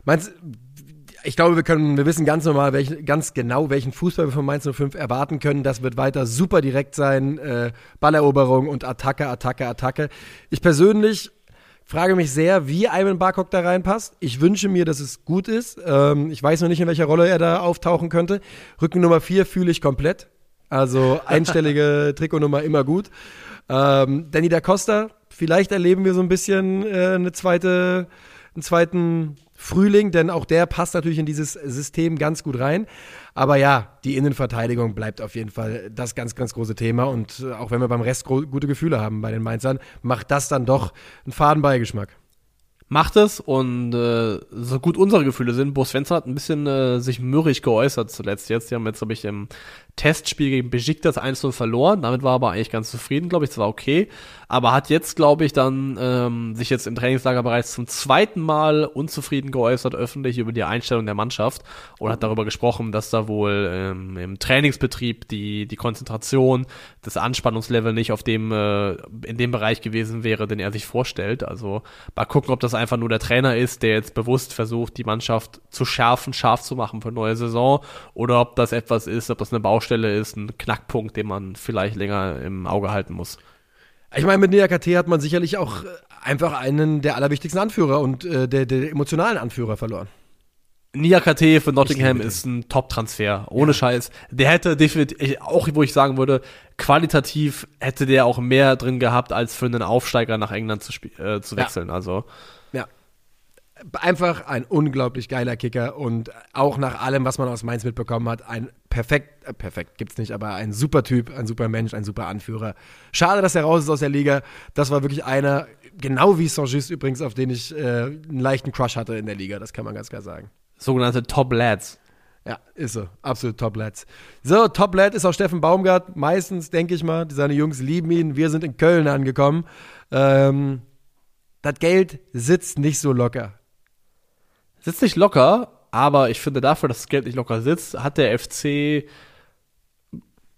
[SPEAKER 2] Meinst ich glaube, wir können, wir wissen ganz normal, welch, ganz genau, welchen Fußball wir von Mainz 05 erwarten können. Das wird weiter super direkt sein. Äh, Balleroberung und Attacke, Attacke, Attacke. Ich persönlich frage mich sehr, wie Ivan Barkok da reinpasst. Ich wünsche mir, dass es gut ist. Ähm, ich weiß noch nicht, in welcher Rolle er da auftauchen könnte. Rücken Nummer 4 fühle ich komplett. Also einstellige Trikotnummer immer gut. Ähm, Danny da Costa, vielleicht erleben wir so ein bisschen äh, eine zweite, einen zweiten Frühling, denn auch der passt natürlich in dieses System ganz gut rein. Aber ja, die Innenverteidigung bleibt auf jeden Fall das ganz, ganz große Thema. Und äh, auch wenn wir beim Rest gute Gefühle haben bei den Mainzern, macht das dann doch einen Fadenbeigeschmack
[SPEAKER 3] macht es und äh, so gut unsere Gefühle sind, Bo Svensson hat ein bisschen äh, sich mürrisch geäußert zuletzt jetzt. Die haben jetzt, habe ich, im Testspiel gegen Besiktas 1-0 verloren. Damit war er aber eigentlich ganz zufrieden, glaube ich. Das war okay. Aber hat jetzt, glaube ich, dann ähm, sich jetzt im Trainingslager bereits zum zweiten Mal unzufrieden geäußert, öffentlich über die Einstellung der Mannschaft und hat darüber gesprochen, dass da wohl ähm, im Trainingsbetrieb die, die Konzentration, das Anspannungslevel nicht auf dem, äh, in dem Bereich gewesen wäre, den er sich vorstellt. Also mal gucken, ob das einfach nur der Trainer ist, der jetzt bewusst versucht, die Mannschaft zu schärfen, scharf zu machen für neue Saison oder ob das etwas ist, ob das eine Baustelle Baustelle ist, ein Knackpunkt, den man vielleicht länger im Auge halten muss.
[SPEAKER 2] Ich meine, mit NKT hat man sicherlich auch äh, einfach einen der allerwichtigsten Anführer und äh, der, der emotionalen Anführer verloren.
[SPEAKER 3] KT für Nottingham ist ein Top-Transfer, ohne ja. Scheiß. Der hätte definitiv, auch wo ich sagen würde, qualitativ hätte der auch mehr drin gehabt, als für einen Aufsteiger nach England zu, äh, zu wechseln. Ja. Also
[SPEAKER 2] einfach ein unglaublich geiler Kicker und auch nach allem, was man aus Mainz mitbekommen hat, ein perfekt, äh, perfekt gibt's nicht, aber ein super Typ, ein super Mensch, ein super Anführer. Schade, dass er raus ist aus der Liga. Das war wirklich einer, genau wie Saint-Just übrigens, auf den ich äh, einen leichten Crush hatte in der Liga. Das kann man ganz klar sagen.
[SPEAKER 3] Sogenannte Top Lads.
[SPEAKER 2] Ja, ist so. Absolut Top Lads. So, Top Lad ist auch Steffen Baumgart. Meistens, denke ich mal, seine Jungs lieben ihn. Wir sind in Köln angekommen. Ähm, das Geld sitzt nicht so locker.
[SPEAKER 3] Sitzt nicht locker, aber ich finde dafür, dass das Geld nicht locker sitzt, hat der FC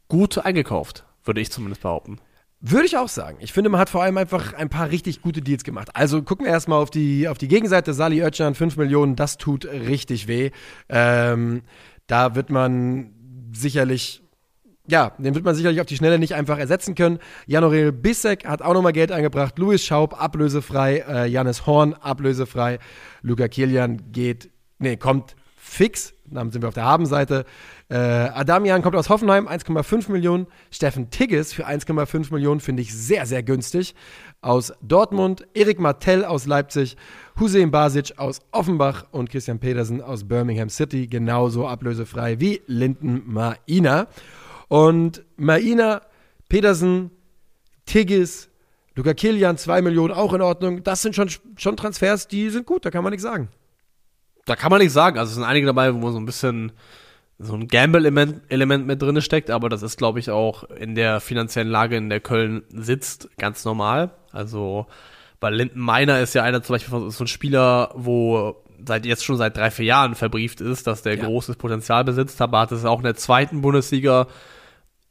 [SPEAKER 3] gut eingekauft, würde ich zumindest behaupten.
[SPEAKER 2] Würde ich auch sagen. Ich finde, man hat vor allem einfach ein paar richtig gute Deals gemacht. Also gucken wir erstmal auf die, auf die Gegenseite. Sali Özcan, 5 Millionen, das tut richtig weh. Ähm, da wird man sicherlich, ja, den wird man sicherlich auf die Schnelle nicht einfach ersetzen können. Janorel Bissek hat auch nochmal Geld eingebracht. Louis Schaub ablösefrei. Äh, Janis Horn ablösefrei. Luca Kilian geht, nee, kommt fix. Dann sind wir auf der Habenseite. Äh, Adamian kommt aus Hoffenheim, 1,5 Millionen. Steffen Tigges für 1,5 Millionen finde ich sehr, sehr günstig. Aus Dortmund, Erik Martell aus Leipzig, Hussein Basic aus Offenbach und Christian Pedersen aus Birmingham City. Genauso ablösefrei wie Linden Maina. Und Maina, Pedersen, Tigges, Luca Kilian, 2 Millionen, auch in Ordnung. Das sind schon, schon Transfers, die sind gut, da kann man nichts sagen
[SPEAKER 3] da kann man nicht sagen. Also es sind einige dabei, wo so ein bisschen so ein Gamble-Element Element mit drin steckt, aber das ist, glaube ich, auch in der finanziellen Lage, in der Köln sitzt, ganz normal. Also, weil Linden Meiner ist ja einer zum Beispiel so ein Spieler, wo seit jetzt schon seit drei, vier Jahren verbrieft ist, dass der ja. großes Potenzial besitzt, aber hat es auch in der zweiten Bundesliga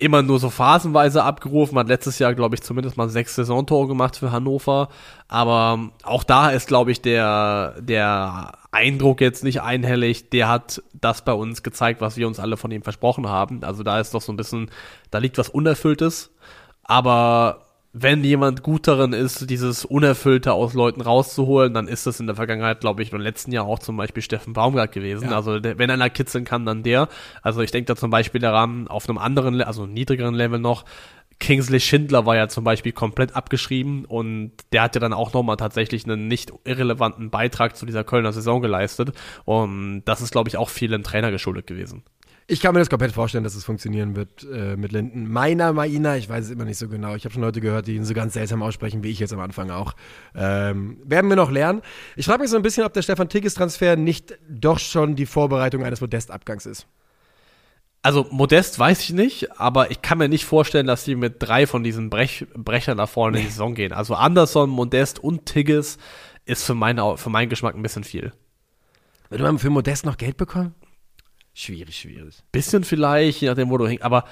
[SPEAKER 3] immer nur so phasenweise abgerufen, hat letztes Jahr, glaube ich, zumindest mal sechs Saisontore gemacht für Hannover. Aber auch da ist, glaube ich, der, der Eindruck jetzt nicht einhellig. Der hat das bei uns gezeigt, was wir uns alle von ihm versprochen haben. Also da ist doch so ein bisschen, da liegt was Unerfülltes. Aber wenn jemand gut darin ist, dieses Unerfüllte aus Leuten rauszuholen, dann ist das in der Vergangenheit, glaube ich, im letzten Jahr auch zum Beispiel Steffen Baumgart gewesen. Ja. Also der, wenn einer kitzeln kann, dann der. Also ich denke da zum Beispiel daran, auf einem anderen, also niedrigeren Level noch, Kingsley Schindler war ja zum Beispiel komplett abgeschrieben und der hat ja dann auch nochmal tatsächlich einen nicht irrelevanten Beitrag zu dieser Kölner Saison geleistet. Und das ist, glaube ich, auch vielen Trainer geschuldet gewesen.
[SPEAKER 2] Ich kann mir das komplett vorstellen, dass es funktionieren wird äh, mit Linden. Meiner, Maina, ich weiß es immer nicht so genau. Ich habe schon Leute gehört, die ihn so ganz seltsam aussprechen, wie ich jetzt am Anfang auch. Ähm, werden wir noch lernen. Ich frage mich so ein bisschen, ob der Stefan Tigges-Transfer nicht doch schon die Vorbereitung eines Modestabgangs ist.
[SPEAKER 3] Also Modest weiß ich nicht, aber ich kann mir nicht vorstellen, dass die mit drei von diesen Brech Brechern nach vorne in die Saison gehen. Also Anderson, Modest und Tigges ist für, meine, für meinen Geschmack ein bisschen viel.
[SPEAKER 2] Würde man für Modest noch Geld bekommen? Schwierig, schwierig.
[SPEAKER 3] Bisschen vielleicht, je nachdem, wo du hängst. Aber,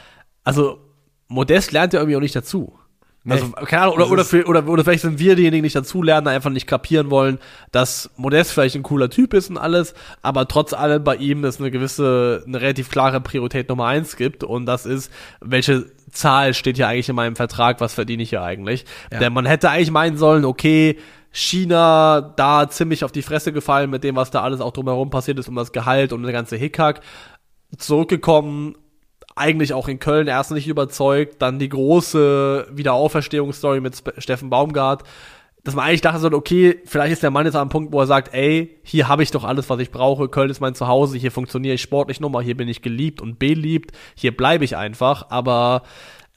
[SPEAKER 3] also, Modest lernt ja irgendwie auch nicht dazu. Nee. Also, keine Ahnung, oder, oder, für, oder, oder vielleicht sind wir diejenigen, die nicht dazulernen, einfach nicht kapieren wollen, dass Modest vielleicht ein cooler Typ ist und alles, aber trotz allem bei ihm es eine gewisse, eine relativ klare Priorität Nummer eins gibt und das ist, welche Zahl steht hier eigentlich in meinem Vertrag, was verdiene ich hier eigentlich? Ja. Denn man hätte eigentlich meinen sollen, okay, China da ziemlich auf die Fresse gefallen mit dem, was da alles auch drumherum passiert ist, um das Gehalt und der ganze Hickhack. Zurückgekommen, eigentlich auch in Köln erst nicht überzeugt, dann die große Wiederauferstehungsstory mit Steffen Baumgart, dass man eigentlich dachte so, okay, vielleicht ist der Mann jetzt am Punkt, wo er sagt, ey, hier habe ich doch alles, was ich brauche, Köln ist mein Zuhause, hier funktioniere ich sportlich nochmal, hier bin ich geliebt und beliebt, hier bleibe ich einfach, aber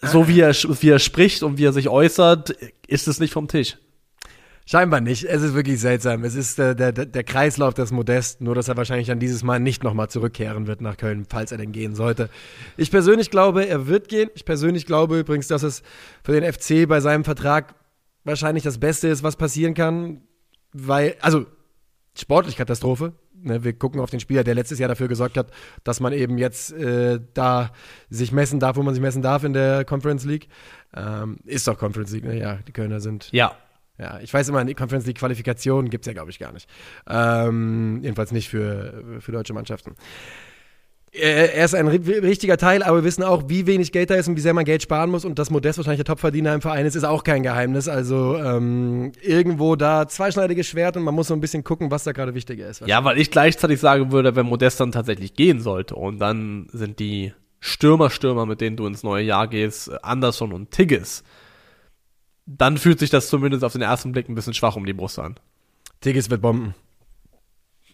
[SPEAKER 3] so wie er, wie er spricht und wie er sich äußert, ist es nicht vom Tisch.
[SPEAKER 2] Scheinbar nicht. Es ist wirklich seltsam. Es ist äh, der, der, Kreislauf des Modest, nur dass er wahrscheinlich dann dieses Mal nicht nochmal zurückkehren wird nach Köln, falls er denn gehen sollte. Ich persönlich glaube, er wird gehen. Ich persönlich glaube übrigens, dass es für den FC bei seinem Vertrag wahrscheinlich das Beste ist, was passieren kann, weil, also sportlich Katastrophe. Ne, wir gucken auf den Spieler, der letztes Jahr dafür gesorgt hat, dass man eben jetzt äh, da sich messen darf, wo man sich messen darf in der Conference League. Ähm, ist doch Conference League, ne? Ja, die Kölner sind.
[SPEAKER 3] Ja,
[SPEAKER 2] ja, ich weiß immer, die Conference League Qualifikation gibt es ja, glaube ich, gar nicht. Ähm, jedenfalls nicht für, für deutsche Mannschaften. Er ist ein richtiger Teil, aber wir wissen auch, wie wenig Geld da ist und wie sehr man Geld sparen muss. Und dass Modest wahrscheinlich der Topverdiener im Verein ist, ist auch kein Geheimnis. Also ähm, irgendwo da zweischneidiges Schwert und man muss so ein bisschen gucken, was da gerade wichtiger ist.
[SPEAKER 3] Ja, weil ich gleichzeitig sagen würde, wenn Modest dann tatsächlich gehen sollte und dann sind die Stürmer, Stürmer, mit denen du ins neue Jahr gehst, Anderson und Tigges dann fühlt sich das zumindest auf den ersten Blick ein bisschen schwach um die Brust an.
[SPEAKER 2] Tigges wird bomben.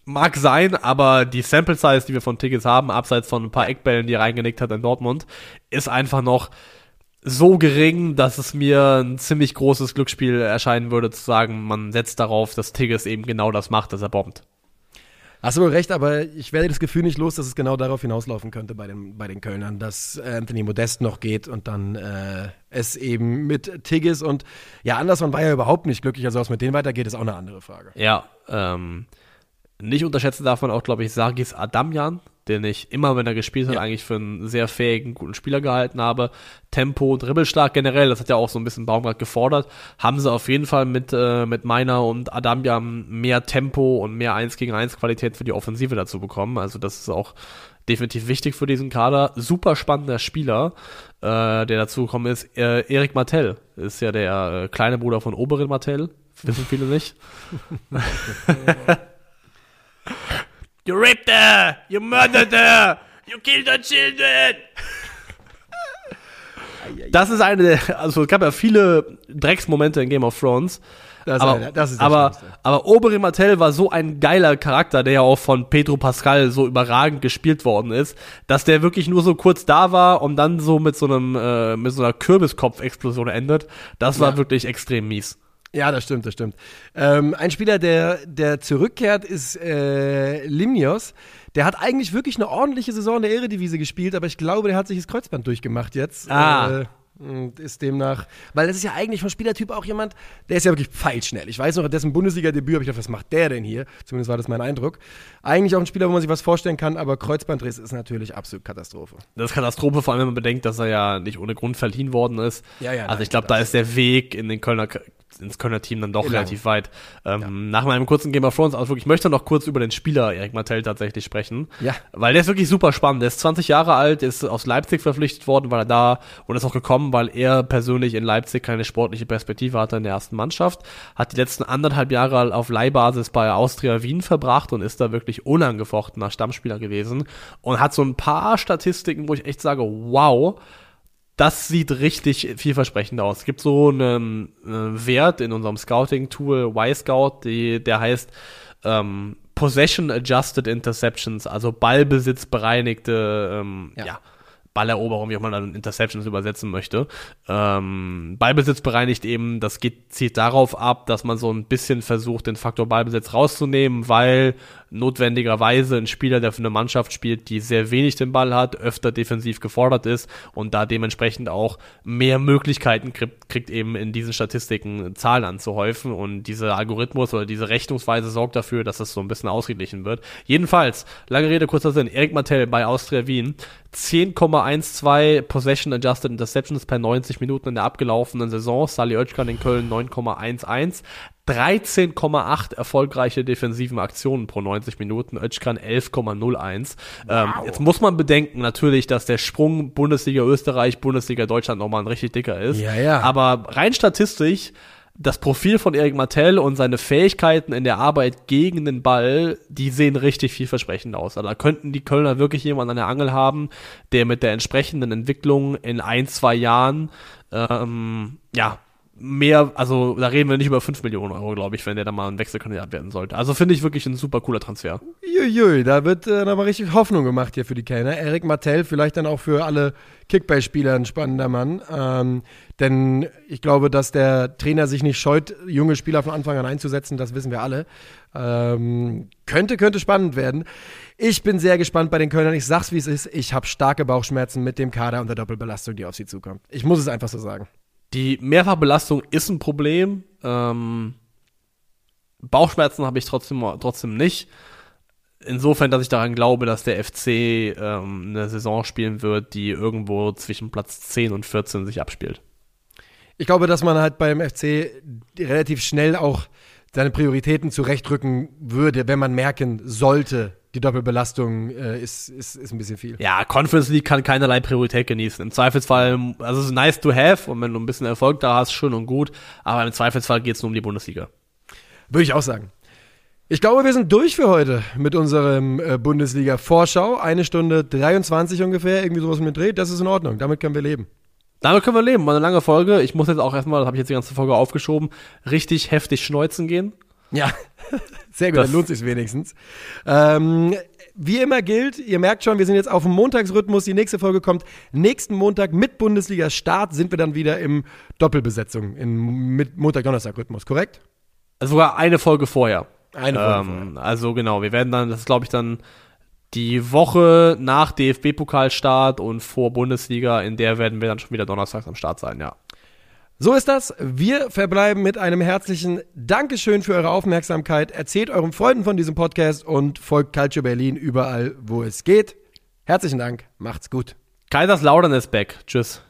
[SPEAKER 3] Mag sein, aber die Sample Size, die wir von Tigges haben, abseits von ein paar Eckbällen, die er reingenickt hat in Dortmund, ist einfach noch so gering, dass es mir ein ziemlich großes Glücksspiel erscheinen würde, zu sagen, man setzt darauf, dass Tigges eben genau das macht, dass er bombt.
[SPEAKER 2] Hast du wohl recht, aber ich werde das Gefühl nicht los, dass es genau darauf hinauslaufen könnte bei den, bei den Kölnern, dass Anthony Modest noch geht und dann äh, es eben mit Tigges und ja, Anderson war ja überhaupt nicht glücklich, also was mit denen weitergeht, ist auch eine andere Frage.
[SPEAKER 3] Ja, ähm, nicht unterschätzen darf man auch, glaube ich, Sargis Adamjan, den ich immer, wenn er gespielt hat, ja. eigentlich für einen sehr fähigen, guten Spieler gehalten habe. Tempo, Dribbelstark generell, das hat ja auch so ein bisschen Baumgart gefordert, haben sie auf jeden Fall mit, äh, mit Meiner und Adamja mehr Tempo und mehr 1 gegen 1 Qualität für die Offensive dazu bekommen. Also das ist auch definitiv wichtig für diesen Kader. Super spannender Spieler, äh, der dazu gekommen ist. Äh, Erik Martell ist ja der äh, kleine Bruder von Oberin Martell. Wissen viele nicht. you raped her! You murdered her! You killed her children! Das ist eine der, also es gab ja viele Drecksmomente in Game of Thrones. Das aber, eine, das ist aber, aber Oberyn Martell war so ein geiler Charakter, der ja auch von Pedro Pascal so überragend gespielt worden ist, dass der wirklich nur so kurz da war und dann so mit so einem, äh, mit so einer Kürbiskopf-Explosion endet. Das war ja. wirklich extrem mies.
[SPEAKER 2] Ja, das stimmt, das stimmt. Ähm, ein Spieler, der, der zurückkehrt, ist äh, Limnios. Der hat eigentlich wirklich eine ordentliche Saison in der Eredivisie gespielt, aber ich glaube, der hat sich das Kreuzband durchgemacht jetzt.
[SPEAKER 3] Ah.
[SPEAKER 2] Äh, und ist demnach, weil das ist ja eigentlich vom Spielertyp auch jemand, der ist ja wirklich pfeilschnell. Ich weiß noch, dessen Bundesliga-Debüt habe ich gedacht, was macht der denn hier? Zumindest war das mein Eindruck. Eigentlich auch ein Spieler, wo man sich was vorstellen kann, aber Kreuzbandriss ist natürlich absolut Katastrophe.
[SPEAKER 3] Das ist Katastrophe, vor allem wenn man bedenkt, dass er ja nicht ohne Grund verliehen worden ist.
[SPEAKER 2] Ja, ja,
[SPEAKER 3] also nein, ich glaube, da ist der Weg in den Kölner ins Kölner Team dann doch Elang. relativ weit. Ähm, ja. Nach meinem kurzen Game of Thrones Ausflug, ich möchte noch kurz über den Spieler Erik Martell tatsächlich sprechen.
[SPEAKER 2] Ja.
[SPEAKER 3] Weil der ist wirklich super spannend. Der ist 20 Jahre alt, ist aus Leipzig verpflichtet worden, weil er da und ist auch gekommen, weil er persönlich in Leipzig keine sportliche Perspektive hatte in der ersten Mannschaft. Hat die letzten anderthalb Jahre auf Leihbasis bei Austria Wien verbracht und ist da wirklich unangefochtener Stammspieler gewesen und hat so ein paar Statistiken, wo ich echt sage, wow, das sieht richtig vielversprechend aus. Es gibt so einen, einen Wert in unserem Scouting-Tool Y-Scout, der heißt ähm, Possession Adjusted Interceptions, also Ballbesitz bereinigte ähm, ja. ja Balleroberung, wie auch man dann Interceptions übersetzen möchte. Ähm, Ballbesitz bereinigt eben, das geht, zielt darauf ab, dass man so ein bisschen versucht, den Faktor Ballbesitz rauszunehmen, weil notwendigerweise ein Spieler, der für eine Mannschaft spielt, die sehr wenig den Ball hat, öfter defensiv gefordert ist und da dementsprechend auch mehr Möglichkeiten kriegt, kriegt eben in diesen Statistiken Zahlen anzuhäufen. Und dieser Algorithmus oder diese Rechnungsweise sorgt dafür, dass das so ein bisschen ausgeglichen wird. Jedenfalls, lange Rede, kurzer Sinn, Erik Martell bei Austria Wien, 10,12 Possession Adjusted Interceptions per 90 Minuten in der abgelaufenen Saison, Sally Oetschkan in Köln 9,11, 13,8 erfolgreiche defensiven Aktionen pro 90 Minuten, Özcan 11,01. Ähm, jetzt muss man bedenken natürlich, dass der Sprung Bundesliga Österreich, Bundesliga Deutschland nochmal ein richtig dicker ist.
[SPEAKER 2] Ja, ja.
[SPEAKER 3] Aber rein statistisch das Profil von Erik Martell und seine Fähigkeiten in der Arbeit gegen den Ball, die sehen richtig vielversprechend aus. Also da könnten die Kölner wirklich jemanden an der Angel haben, der mit der entsprechenden Entwicklung in ein, zwei Jahren ähm, ja, mehr, also da reden wir nicht über 5 Millionen Euro, glaube ich, wenn der da mal ein Wechselkandidat werden sollte. Also finde ich wirklich ein super cooler Transfer.
[SPEAKER 2] Uiuiui, da wird äh, nochmal richtig Hoffnung gemacht hier für die Kellner. Erik Martell, vielleicht dann auch für alle Kickball-Spieler ein spannender Mann. Ähm, denn ich glaube, dass der Trainer sich nicht scheut, junge Spieler von Anfang an einzusetzen, das wissen wir alle. Ähm, könnte, könnte spannend werden. Ich bin sehr gespannt bei den Kölnern. Ich sag's, wie es ist. Ich habe starke Bauchschmerzen mit dem Kader und der Doppelbelastung, die auf sie zukommt. Ich muss es einfach so sagen.
[SPEAKER 3] Die Mehrfachbelastung ist ein Problem. Ähm, Bauchschmerzen habe ich trotzdem, trotzdem nicht. Insofern, dass ich daran glaube, dass der FC ähm, eine Saison spielen wird, die irgendwo zwischen Platz 10 und 14 sich abspielt.
[SPEAKER 2] Ich glaube, dass man halt beim FC relativ schnell auch seine Prioritäten zurechtrücken würde, wenn man merken sollte, die Doppelbelastung äh, ist, ist, ist ein bisschen viel.
[SPEAKER 3] Ja, Conference League kann keinerlei Priorität genießen. Im Zweifelsfall, also es ist nice to have und wenn du ein bisschen Erfolg da hast, schön und gut, aber im Zweifelsfall geht es nur um die Bundesliga.
[SPEAKER 2] Würde ich auch sagen. Ich glaube, wir sind durch für heute mit unserem äh, Bundesliga-Vorschau. Eine Stunde 23 ungefähr, irgendwie sowas mit Dreh. Das ist in Ordnung. Damit können wir leben.
[SPEAKER 3] Damit können wir leben. War eine lange Folge. Ich muss jetzt auch erstmal, das habe ich jetzt die ganze Folge aufgeschoben, richtig heftig schneuzen gehen.
[SPEAKER 2] Ja, sehr gut, das dann lohnt sich wenigstens. Ähm, wie immer gilt, ihr merkt schon, wir sind jetzt auf dem Montagsrhythmus. Die nächste Folge kommt nächsten Montag mit Bundesliga-Start. Sind wir dann wieder im Doppelbesetzung, im mit Montag-Donnerstag-Rhythmus, korrekt?
[SPEAKER 3] Sogar eine Folge vorher.
[SPEAKER 2] Eine Folge ähm,
[SPEAKER 3] vorher. Also genau, wir werden dann, das ist glaube ich dann die Woche nach DFB-Pokalstart und vor Bundesliga, in der werden wir dann schon wieder donnerstags am Start sein, ja.
[SPEAKER 2] So ist das. Wir verbleiben mit einem herzlichen Dankeschön für eure Aufmerksamkeit. Erzählt euren Freunden von diesem Podcast und folgt Culture Berlin überall, wo es geht. Herzlichen Dank. Macht's gut.
[SPEAKER 3] Kaiserslautern ist back. Tschüss.